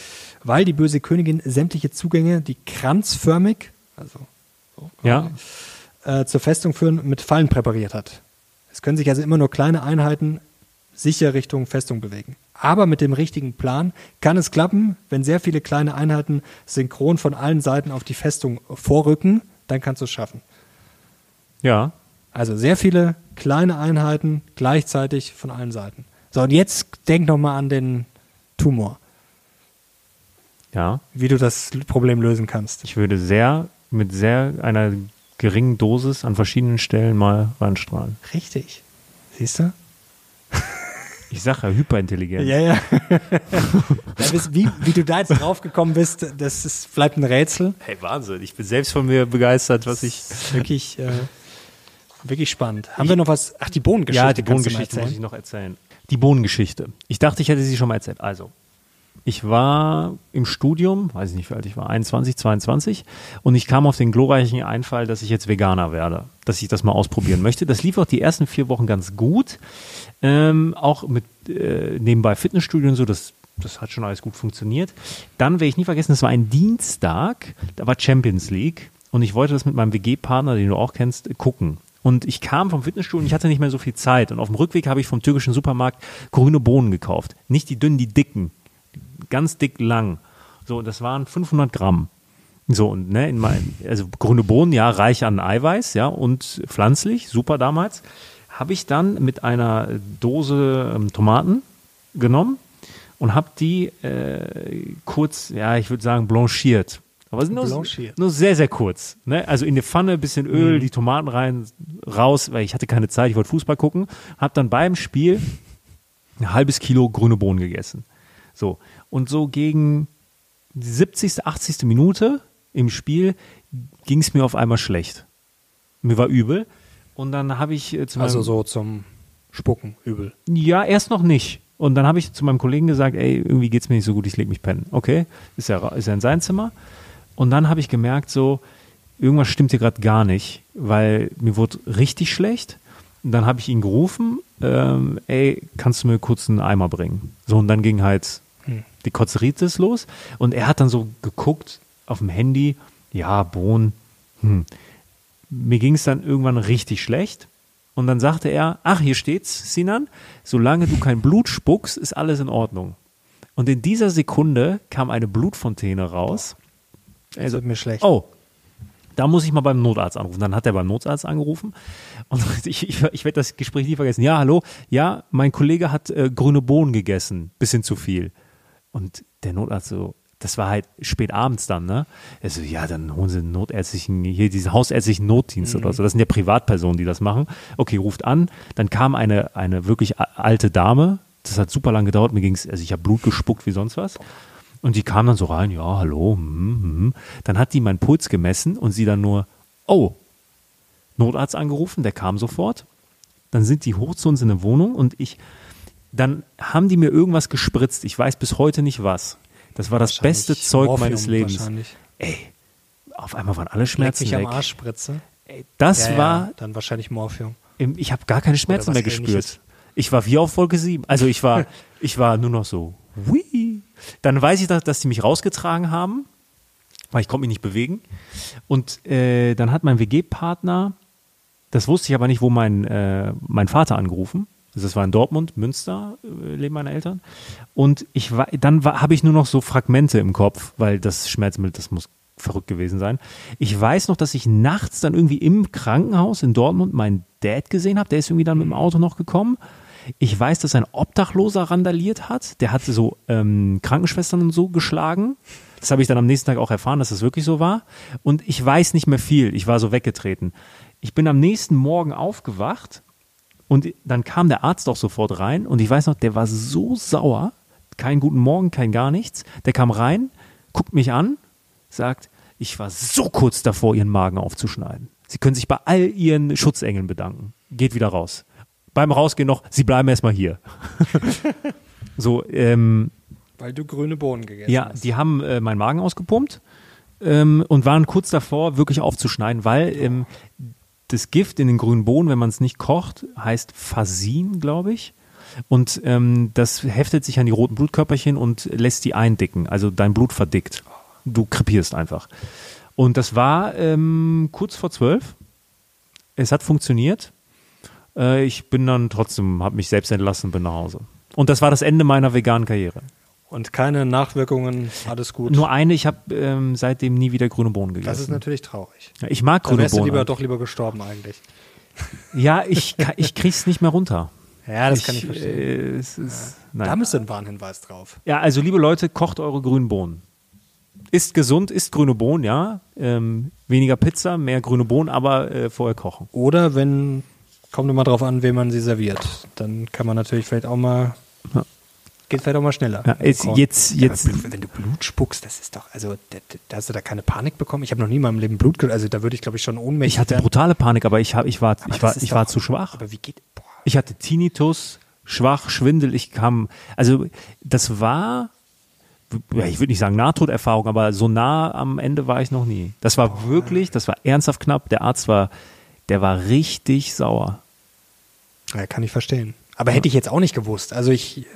weil die böse Königin sämtliche Zugänge, die kranzförmig, also so, Ja. äh, zur Festung führen, mit Fallen präpariert hat. Es können sich also immer nur kleine Einheiten sicher Richtung Festung bewegen. Aber mit dem richtigen Plan kann es klappen, wenn sehr viele kleine Einheiten synchron von allen Seiten auf die Festung vorrücken, dann kannst du es schaffen. Ja. Also sehr viele kleine Einheiten gleichzeitig von allen Seiten. So, und jetzt denk noch mal an den Tumor, Ja. wie du das Problem lösen kannst. Ich würde sehr, mit sehr einer geringen Dosis an verschiedenen Stellen mal reinstrahlen. Richtig. Siehst du? Ich sage ja, hyperintelligent. Ja, ja. ja bis- wie, wie du da jetzt drauf gekommen bist, das ist, bleibt ein Rätsel. Hey, Wahnsinn. Ich bin selbst von mir begeistert, was ich. Das ist wirklich, äh, wirklich spannend. Haben wir noch was? Ach, die Bohnengeschichte. Ja, die Bohnengeschichte muss ich noch erzählen. Die Bohnengeschichte. Ich dachte, ich hätte sie schon mal erzählt. Also, ich war im Studium, weiß ich nicht, wie alt ich war, 21, 22, und ich kam auf den glorreichen Einfall, dass ich jetzt Veganer werde, dass ich das mal ausprobieren möchte. Das lief auch die ersten vier Wochen ganz gut. Ähm, auch mit äh, nebenbei Fitnessstudio und so, das, das hat schon alles gut funktioniert. Dann werde ich nie vergessen, das war ein Dienstag, da war Champions League und ich wollte das mit meinem WG-Partner, den du auch kennst, gucken. Und ich kam vom Fitnessstudio und ich hatte nicht mehr so viel Zeit. Und auf dem Rückweg habe ich vom türkischen Supermarkt grüne Bohnen gekauft. Nicht die dünnen, die dicken. Ganz dick lang. So, das waren 500 Gramm. So, und ne, in mein, also grüne Bohnen, ja, reich an Eiweiß, ja, und pflanzlich, super damals. Habe ich dann mit einer Dose ähm, Tomaten genommen und habe die äh, kurz, ja, ich würde sagen, blanchiert. Aber nur, Blanchiert. nur sehr, sehr kurz. Ne? Also in die Pfanne, ein bisschen Öl, die Tomaten rein, raus, weil ich hatte keine Zeit, ich wollte Fußball gucken. Habe dann beim Spiel ein halbes Kilo grüne Bohnen gegessen. So. Und so gegen die 70., 80. Minute im Spiel ging es mir auf einmal schlecht. Mir war übel. Und dann habe ich äh, zu Also so zum Spucken, übel. ja, erst noch nicht. Und dann habe ich zu meinem Kollegen gesagt, ey, irgendwie geht's mir nicht so gut, ich leg mich pennen. Okay, ist ja, ist ja in sein Zimmer. Und dann habe ich gemerkt, so, irgendwas stimmt hier gerade gar nicht, weil mir wurde richtig schlecht. Und dann habe ich ihn gerufen, ähm, ey, kannst du mir kurz einen Eimer bringen? So, und dann ging halt die Kotzeritis los. Und er hat dann so geguckt auf dem Handy, ja, Bohnen, hm. Mir ging es dann irgendwann richtig schlecht. Und dann sagte er, ach, hier steht's, Sinan, solange du kein Blut spuckst, ist alles in Ordnung. Und in dieser Sekunde kam eine Blutfontäne raus. Es wird mir schlecht. Oh, da muss ich mal beim Notarzt anrufen. Dann hat er beim Notarzt angerufen und ich, ich, ich werde das Gespräch nie vergessen. Ja, hallo, ja, mein Kollege hat äh, grüne Bohnen gegessen, bisschen zu viel. Und der Notarzt so, das war halt spät abends dann, ne? Er so, ja, dann holen Sie einen notärztlichen, hier diesen hausärztlichen Notdienst oder so. Das sind ja Privatpersonen, die das machen. Okay, ruft an. Dann kam eine, eine wirklich alte Dame. Das hat super lang gedauert. Mir ging's, also ich habe Blut gespuckt wie sonst was. Und die kam dann so rein, ja, hallo. Hm, hm. Dann hat die meinen Puls gemessen und sie dann nur, oh, Notarzt angerufen, der kam sofort. Dann sind die hoch zu uns in eine Wohnung und ich, dann haben die mir irgendwas gespritzt. Ich weiß bis heute nicht was. Das war das beste Zeug meines Lebens. Wahrscheinlich. Ey, auf einmal waren alle Leck Schmerzen mich am weg. Arsch spritze. Ey, das Ja, ja, war, dann wahrscheinlich Morphium. ich habe gar keine Schmerzen mehr gespürt. Ähnliches. Ich war wie auf Wolke 7. Also ich war, ich war nur noch so, Hui. Dann weiß ich, dass, dass die mich rausgetragen haben, weil ich konnte mich nicht bewegen. Und äh, dann hat mein WG-Partner, das wusste ich aber nicht, wo mein, äh, mein Vater angerufen. Also das war in Dortmund, Münster, äh, leben meine Eltern. Und ich war, dann war- habe ich nur noch so Fragmente im Kopf, weil das Schmerzmittel, das muss verrückt gewesen sein. Ich weiß noch, dass ich nachts dann irgendwie im Krankenhaus in Dortmund meinen Dad gesehen habe. Der ist irgendwie dann mit dem Auto noch gekommen. Ich weiß, dass ein Obdachloser randaliert hat. Der hatte so ähm, Krankenschwestern und so geschlagen. Das habe ich dann am nächsten Tag auch erfahren, dass das wirklich so war. Und ich weiß nicht mehr viel. Ich war so weggetreten. Ich bin am nächsten Morgen aufgewacht und dann kam der Arzt auch sofort rein und ich weiß noch, der war so sauer, keinen guten Morgen, kein gar nichts. Der kam rein, guckt mich an, sagt, ich war so kurz davor, ihren Magen aufzuschneiden. Sie können sich bei all ihren Schutzengeln bedanken. Geht wieder raus. Beim Rausgehen noch, Sie bleiben erstmal hier. so, ähm, Weil du grüne Bohnen gegessen ja, hast. die haben äh, meinen Magen ausgepumpt. ähm, und waren kurz davor, wirklich aufzuschneiden, weil ähm, das Gift in den grünen Bohnen, wenn man es nicht kocht, heißt Fasin, glaube ich. Und ähm, das heftet sich an die roten Blutkörperchen und lässt die eindicken. Also dein Blut verdickt. Du krepierst einfach. Und das war ähm, kurz vor zwölf. Es hat funktioniert. Äh, ich bin dann trotzdem, habe mich selbst entlassen bin nach Hause. Und das war das Ende meiner veganen Karriere. Und keine Nachwirkungen, alles gut. Nur eine, ich habe ähm, seitdem nie wieder grüne Bohnen gegessen. das ist natürlich traurig. Ja, ich mag Da grüne wärst du Bohnen. lieber, doch lieber gestorben eigentlich. Ja, ich, ich krieg's nicht mehr runter. Ja, das kann ich verstehen. Äh, es ist, Da nein. müsste ein Warnhinweis drauf. Ja, also liebe Leute, kocht eure grünen Bohnen. Ist gesund, isst grüne Bohnen, ja. Ähm, weniger Pizza, mehr grüne Bohnen, aber äh, vorher kochen. Oder wenn, kommt immer drauf an, wem man sie serviert. Dann kann man natürlich vielleicht auch mal, Ja. Geht vielleicht auch mal schneller. Ja, jetzt, jetzt, jetzt, aber wenn du Blut spuckst, das ist doch, also da, da hast du da keine Panik bekommen. Ich habe noch nie in meinem Leben Blut, also da würde ich glaube ich schon ohnmächtig ich hatte brutale Panik, aber ich, hab, ich war, Aber ich war, ist ich war doch- zu schwach. Aber wie geht, boah, Ich hatte Tinnitus, schwach, Schwindel, ich kam, also das war, ja, ich würde nicht sagen Nahtoderfahrung, aber so nah am Ende war ich noch nie. Das war wirklich, das war ernsthaft knapp. Der Arzt war, der war richtig sauer. ja, kann ich verstehen. Aber hätte ich jetzt auch nicht gewusst. Also ich,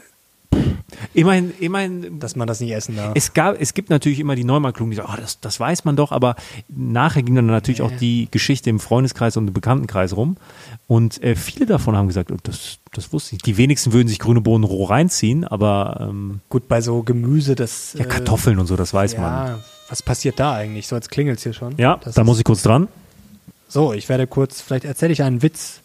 Immerhin, immerhin, dass man das nicht essen darf. es gab, es gibt natürlich immer die Neumann-Klugen, die sagen, oh, das, das weiß man doch, aber nachher ging dann natürlich auch die Geschichte im Freundeskreis und im Bekanntenkreis rum. Und äh, viele davon haben gesagt, oh, das, das wusste ich. Die wenigsten würden sich grüne Bohnen roh reinziehen, aber ähm, Gut, bei so Gemüse, das. ja, Kartoffeln und so, das weiß äh, man. Ja, was passiert da eigentlich? So, jetzt klingelt es hier schon. Ja, Das da muss ich kurz dran. So, ich werde kurz, vielleicht erzähle ich einen Witz.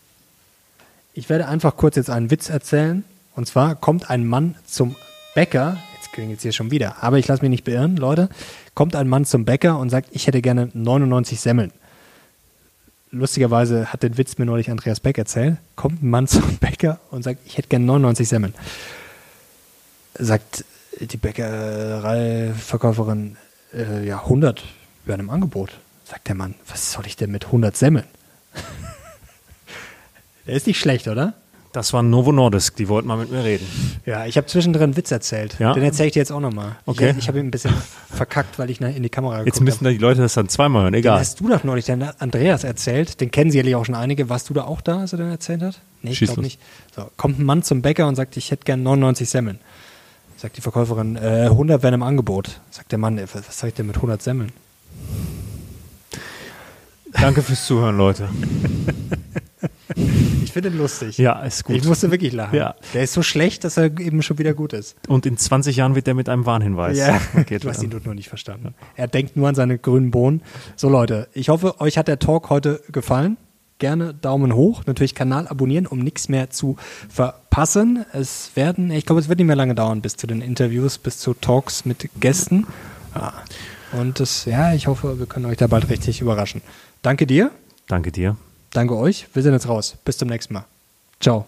Ich werde einfach kurz jetzt einen Witz erzählen. Und zwar kommt ein Mann zum Bäcker, jetzt klingelt es hier schon wieder, aber ich lasse mich nicht beirren, Leute. Kommt ein Mann zum Bäcker und sagt, ich hätte gerne 99 Semmeln. Lustigerweise hat den Witz mir neulich Andreas Beck erzählt. Kommt ein Mann zum Bäcker und sagt, ich hätte gerne 99 Semmeln. Sagt die Bäckereiverkäuferin, äh, ja, 100 wären im Angebot. Sagt der Mann, was soll ich denn mit 100 Semmeln? der ist nicht schlecht, oder? Das war Novo Nordisk, die wollten mal mit mir reden. Ja, ich habe zwischendrin einen Witz erzählt. Ja? Den erzähle ich dir jetzt auch nochmal. Okay. Ich, ich habe ihn ein bisschen verkackt, weil ich nach- in die Kamera Jetzt geguckt müssen habe. da die Leute das dann zweimal hören, Den egal. hast du doch neulich, den Andreas erzählt. Den kennen sicherlich auch schon einige. Warst du da auch da, als er den erzählt hat? Nee, ich glaube nicht. So, kommt ein Mann zum Bäcker und sagt, ich hätte gern 99 Semmeln. Sagt die Verkäuferin, äh, 100 wären im Angebot. Sagt der Mann, äh, was was soll ich denn mit 100 Semmeln? Danke fürs Zuhören, Leute. Ich finde ihn lustig. Ja, ist gut. Ich musste wirklich lachen. Ja. Der ist so schlecht, dass er eben schon wieder gut ist. Und in 20 Jahren wird der mit einem Warnhinweis. markiert du hast ihn dort nur nicht verstanden. Er denkt nur an seine grünen Bohnen. So Leute, ich hoffe, euch hat der Talk heute gefallen. Gerne Daumen hoch. Natürlich Kanal abonnieren, um nichts mehr zu verpassen. Es werden, ich glaube, es wird nicht mehr lange dauern bis zu den Interviews, bis zu Talks mit Gästen. Ja. Und das, ja, ich hoffe, wir können euch da bald richtig überraschen. Danke dir. Danke dir. Danke euch. Wir sind jetzt raus. Bis zum nächsten Mal. Ciao.